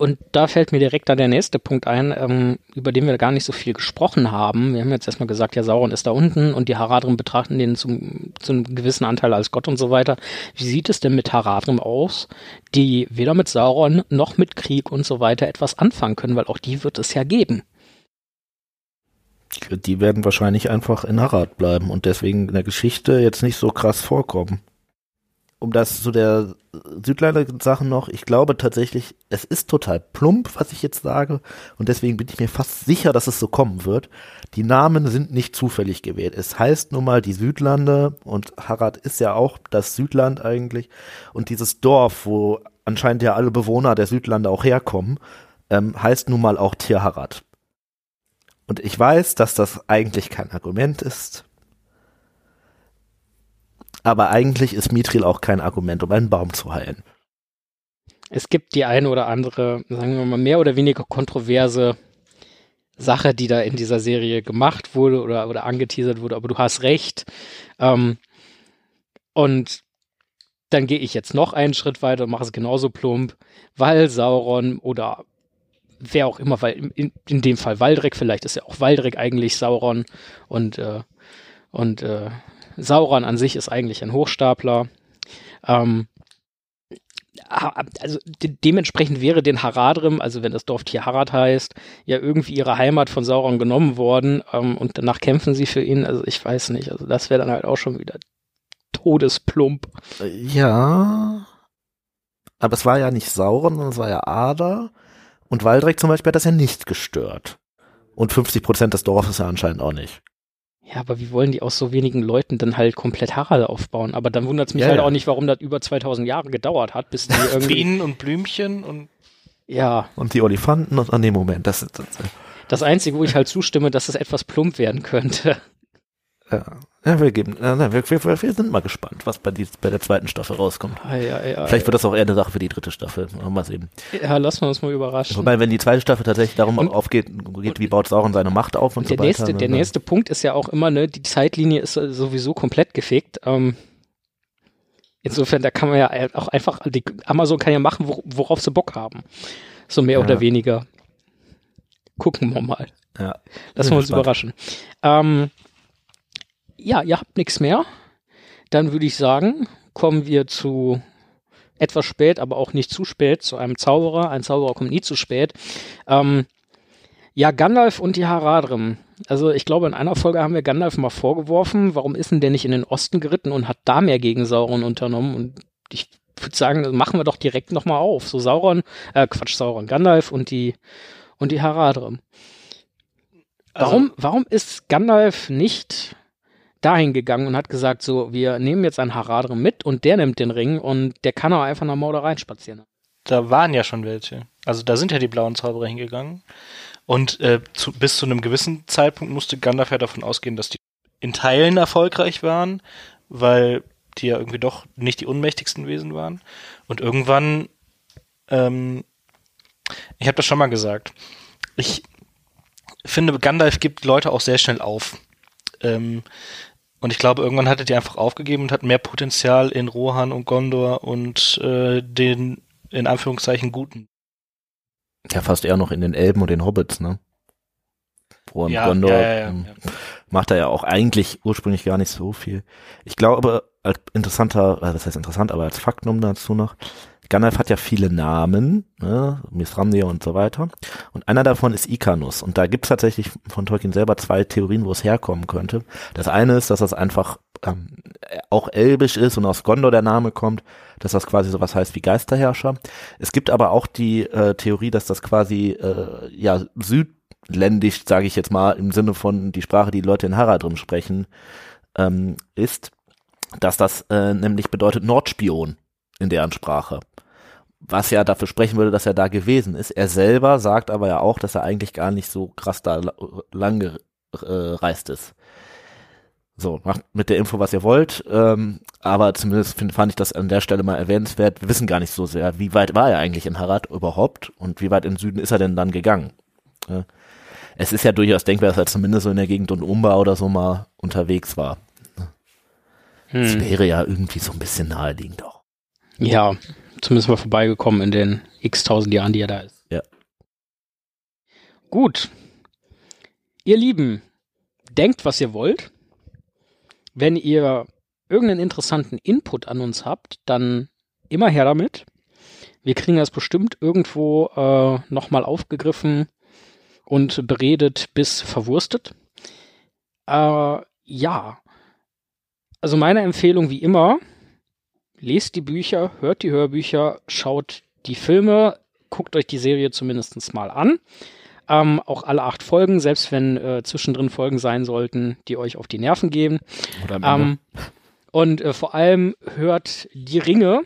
Und da fällt mir direkt dann der nächste Punkt ein, ähm, über den wir gar nicht so viel gesprochen haben. Wir haben jetzt erstmal gesagt, ja, Sauron ist da unten und die Haradrim betrachten den zum, zu einem gewissen Anteil als Gott und so weiter. Wie sieht es denn mit Haradrim aus, die weder mit Sauron noch mit Krieg und so weiter etwas anfangen können, weil auch die wird es ja geben. Die werden wahrscheinlich einfach in Harad bleiben und deswegen in der Geschichte jetzt nicht so krass vorkommen um das zu der Südländer-Sache noch, ich glaube tatsächlich, es ist total plump, was ich jetzt sage, und deswegen bin ich mir fast sicher, dass es so kommen wird. Die Namen sind nicht zufällig gewählt. Es heißt nun mal die Südlande und Harad ist ja auch das Südland eigentlich. Und dieses Dorf, wo anscheinend ja alle Bewohner der Südlande auch herkommen, ähm, heißt nun mal auch Tirharad. Und ich weiß, dass das eigentlich kein Argument ist, aber eigentlich ist Mithril auch kein Argument, um einen Baum zu heilen. Es gibt die eine oder andere, sagen wir mal, mehr oder weniger kontroverse Sache, die da in dieser Serie gemacht wurde oder, oder angeteasert wurde, aber du hast recht. Ähm, und dann gehe ich jetzt noch einen Schritt weiter und mache es genauso plump, weil Sauron oder wer auch immer, weil in, in dem Fall Waldreck, vielleicht ist ja auch Waldreck eigentlich Sauron und, äh, und äh, Sauron an sich ist eigentlich ein Hochstapler. Ähm, also de dementsprechend wäre den Haradrim, also wenn das Dorf Harad heißt, ja irgendwie ihre Heimat von Sauron genommen worden ähm, und danach kämpfen sie für ihn. Also ich weiß nicht, also das wäre dann halt auch schon wieder todesplump. Ja, aber es war ja nicht Sauron, sondern es war ja Ada und Waldreck zum Beispiel hat das ja nicht gestört. Und 50 Prozent des Dorfes ja anscheinend auch nicht. Ja, aber wie wollen die aus so wenigen Leuten dann halt komplett Harald aufbauen? Aber dann wundert es mich ja, halt ja. auch nicht, warum das über 2000 Jahre gedauert hat, bis die irgendwie... Bienen und Blümchen und... Ja. Und die Olifanten und an dem Moment, das ist... Das, das Einzige, wo ich halt zustimme, dass es etwas plump werden könnte. Ja, wir geben, wir, wir, wir, sind mal gespannt, was bei, die, bei der zweiten Staffel rauskommt. Ah, ja, ja, Vielleicht wird das auch eher eine Sache für die dritte Staffel. Mal sehen. Ja, lassen wir uns mal überraschen. Wobei, wenn die zweite Staffel tatsächlich darum und, aufgeht, geht, wie baut Sauron seine Macht auf und, und so weiter. Nächste, ne? der nächste Punkt ist ja auch immer, ne, die Zeitlinie ist sowieso komplett gefickt. Ähm, insofern, da kann man ja auch einfach, die, Amazon kann ja machen, worauf sie Bock haben. So mehr ja. oder weniger. Gucken wir mal. Ja. Lassen wir uns spannend. überraschen. Ähm, ja, ihr habt nichts mehr. Dann würde ich sagen, kommen wir zu etwas spät, aber auch nicht zu spät, zu einem Zauberer. Ein Zauberer kommt nie zu spät. Ähm, ja, Gandalf und die Haradrim. Also ich glaube, in einer Folge haben wir Gandalf mal vorgeworfen, warum ist denn der nicht in den Osten geritten und hat da mehr gegen Sauron unternommen? Und ich würde sagen, machen wir doch direkt nochmal auf. So Sauron, äh, Quatsch, Sauron, Gandalf und die und die Haradrim. Also warum, warum ist Gandalf nicht dahin gegangen und hat gesagt, so, wir nehmen jetzt einen Haradrim mit und der nimmt den Ring und der kann auch einfach nach Mordor reinspazieren. Da waren ja schon welche. Also da sind ja die blauen Zauberer hingegangen. Und äh, zu, bis zu einem gewissen Zeitpunkt musste Gandalf ja davon ausgehen, dass die in Teilen erfolgreich waren, weil die ja irgendwie doch nicht die unmächtigsten Wesen waren. Und irgendwann, ähm, ich habe das schon mal gesagt, ich finde, Gandalf gibt Leute auch sehr schnell auf. Ähm, und ich glaube, irgendwann hatte die einfach aufgegeben und hat mehr Potenzial in Rohan und Gondor und äh, den in Anführungszeichen Guten. Ja, fast eher noch in den Elben und den Hobbits, ne? Rohan ja, Gondor ja, ja, ähm, macht er ja auch eigentlich ursprünglich gar nicht so viel. Ich glaube, als interessanter, äh, das heißt interessant, aber als Faktum dazu noch, Gandalf hat ja viele Namen, ne, Mithrandir und so weiter. Und einer davon ist Ikanus. Und da gibt es tatsächlich von Tolkien selber zwei Theorien, wo es herkommen könnte. Das eine ist, dass das einfach ähm, auch elbisch ist und aus Gondor der Name kommt, dass das quasi sowas heißt wie Geisterherrscher. Es gibt aber auch die äh, Theorie, dass das quasi äh, ja südländisch, sage ich jetzt mal, im Sinne von die Sprache, die Leute in Haradrim sprechen, ähm, ist, dass das äh, nämlich bedeutet Nordspion in deren Sprache was ja dafür sprechen würde, dass er da gewesen ist. Er selber sagt aber ja auch, dass er eigentlich gar nicht so krass da lang gereist ist. So, macht mit der Info, was ihr wollt. Ähm, aber zumindest find, fand ich das an der Stelle mal erwähnenswert. Wir wissen gar nicht so sehr, wie weit war er eigentlich in Harad überhaupt und wie weit im Süden ist er denn dann gegangen. Ja. Es ist ja durchaus denkbar, dass er zumindest so in der Gegend und Umba oder so mal unterwegs war. Hm. Das wäre ja irgendwie so ein bisschen naheliegend auch. Ja, zumindest mal vorbeigekommen in den x tausend Jahren, die er da ist. Ja. Gut. Ihr Lieben, denkt, was ihr wollt. Wenn ihr irgendeinen interessanten Input an uns habt, dann immer her damit. Wir kriegen das bestimmt irgendwo äh, nochmal aufgegriffen und beredet bis verwurstet. Äh, ja. Also meine Empfehlung wie immer, lest die Bücher, hört die Hörbücher, schaut die Filme, guckt euch die Serie zumindest mal an. Ähm, auch alle acht Folgen, selbst wenn äh, zwischendrin Folgen sein sollten, die euch auf die Nerven Ende. Ähm, und äh, vor allem hört die Ringe.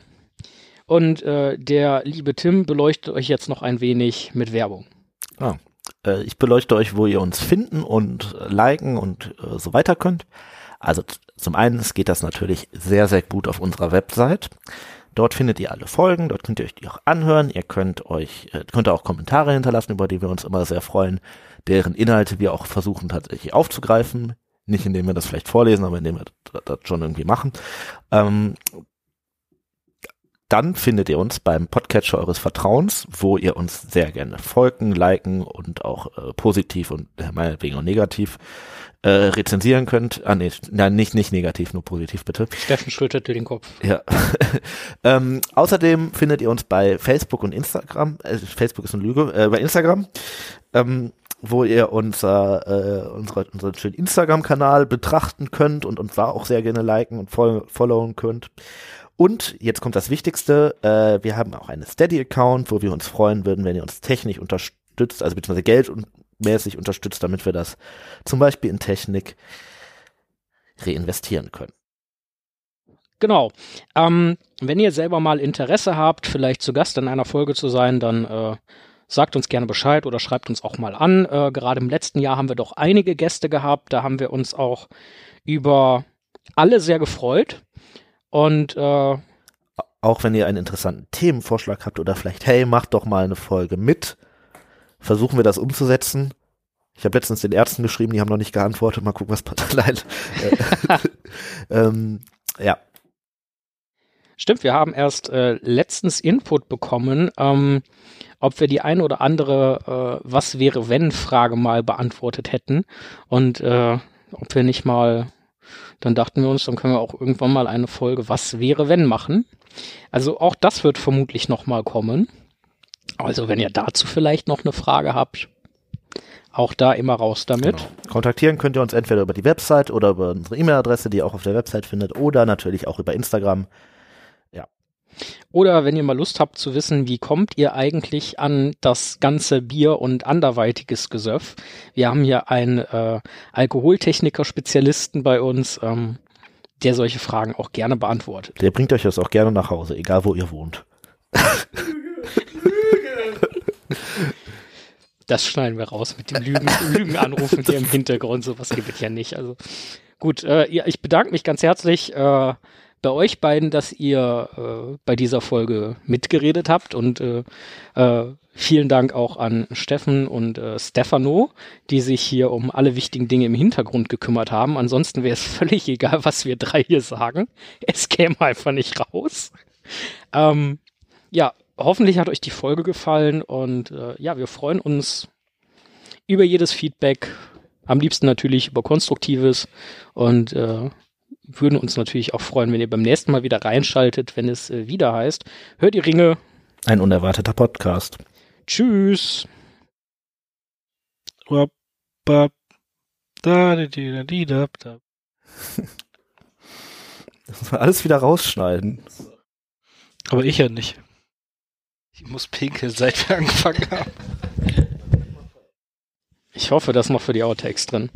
Und äh, der liebe Tim beleuchtet euch jetzt noch ein wenig mit Werbung. Äh, ich beleuchte euch, wo ihr uns finden und liken und äh, so weiter könnt. Also zum einen geht das natürlich sehr, sehr gut auf unserer Website. Dort findet ihr alle Folgen, dort könnt ihr euch die auch anhören. Ihr könnt euch, äh, könnt auch Kommentare hinterlassen, über die wir uns immer sehr freuen, deren Inhalte wir auch versuchen tatsächlich aufzugreifen. Nicht indem wir das vielleicht vorlesen, aber indem wir das, schon irgendwie machen. Ähm, dann findet ihr uns beim Podcatcher eures Vertrauens, wo ihr uns sehr gerne folgen, liken und auch äh, positiv und äh, meinetwegen auch negativ äh, rezensieren könnt. Ah nee, nein, nicht, nicht negativ, nur positiv bitte. Steffen schüttelte den Kopf. Ja. ähm, außerdem findet ihr uns bei Facebook und Instagram. Äh, Facebook ist eine Lüge. Äh, bei Instagram, ähm, wo ihr unser, äh, unsere, unseren schönen Instagram-Kanal betrachten könnt und uns da auch sehr gerne liken und fol followen könnt. Und jetzt kommt das Wichtigste, äh, wir haben auch einen Steady-Account, wo wir uns freuen würden, wenn ihr uns technisch unterstützt, also beziehungsweise Geld und mäßig unterstützt, damit wir das zum Beispiel in Technik reinvestieren können. Genau. Ähm, wenn ihr selber mal Interesse habt, vielleicht zu Gast in einer Folge zu sein, dann äh, sagt uns gerne Bescheid oder schreibt uns auch mal an. Äh, gerade im letzten Jahr haben wir doch einige Gäste gehabt. Da haben wir uns auch über alle sehr gefreut. Und äh, auch wenn ihr einen interessanten Themenvorschlag habt oder vielleicht, hey, macht doch mal eine Folge mit, versuchen wir das umzusetzen. Ich habe letztens den Ärzten geschrieben, die haben noch nicht geantwortet. Mal gucken, was passiert. Äh, ähm, ja, Stimmt, wir haben erst äh, letztens Input bekommen, ähm, ob wir die ein oder andere äh, Was wäre wenn Frage mal beantwortet hätten und äh, ob wir nicht mal, dann dachten wir uns, dann können wir auch irgendwann mal eine Folge Was wäre wenn machen. Also auch das wird vermutlich noch mal kommen. Also wenn ihr dazu vielleicht noch eine Frage habt, auch da immer raus damit. Genau. Kontaktieren könnt ihr uns entweder über die Website oder über unsere E-Mail-Adresse, die ihr auch auf der Website findet, oder natürlich auch über Instagram. Oder wenn ihr mal Lust habt zu wissen, wie kommt ihr eigentlich an das ganze Bier und anderweitiges Gesöff? Wir haben hier einen äh, Alkoholtechniker-Spezialisten bei uns, ähm, der solche Fragen auch gerne beantwortet. Der bringt euch das auch gerne nach Hause, egal wo ihr wohnt. Das schneiden wir raus mit dem Lügen, Lügenanrufen hier im Hintergrund. Sowas gibt es ja nicht. Also gut, äh, ja, ich bedanke mich ganz herzlich äh, bei euch beiden, dass ihr äh, bei dieser Folge mitgeredet habt und äh, äh, vielen Dank auch an Steffen und äh, Stefano, die sich hier um alle wichtigen Dinge im Hintergrund gekümmert haben. Ansonsten wäre es völlig egal, was wir drei hier sagen. Es käme einfach nicht raus. Ähm, ja, hoffentlich hat euch die Folge gefallen und äh, ja, wir freuen uns über jedes Feedback. Am liebsten natürlich über konstruktives und äh, würden uns natürlich auch freuen, wenn ihr beim nächsten Mal wieder reinschaltet, wenn es äh, wieder heißt. Hört die Ringe. Ein unerwarteter Podcast. Tschüss. Das muss man alles wieder rausschneiden. Aber ich ja nicht. Ich muss pinkeln, seit wir angefangen haben. Ich hoffe, das ist noch für die Outtakes drin.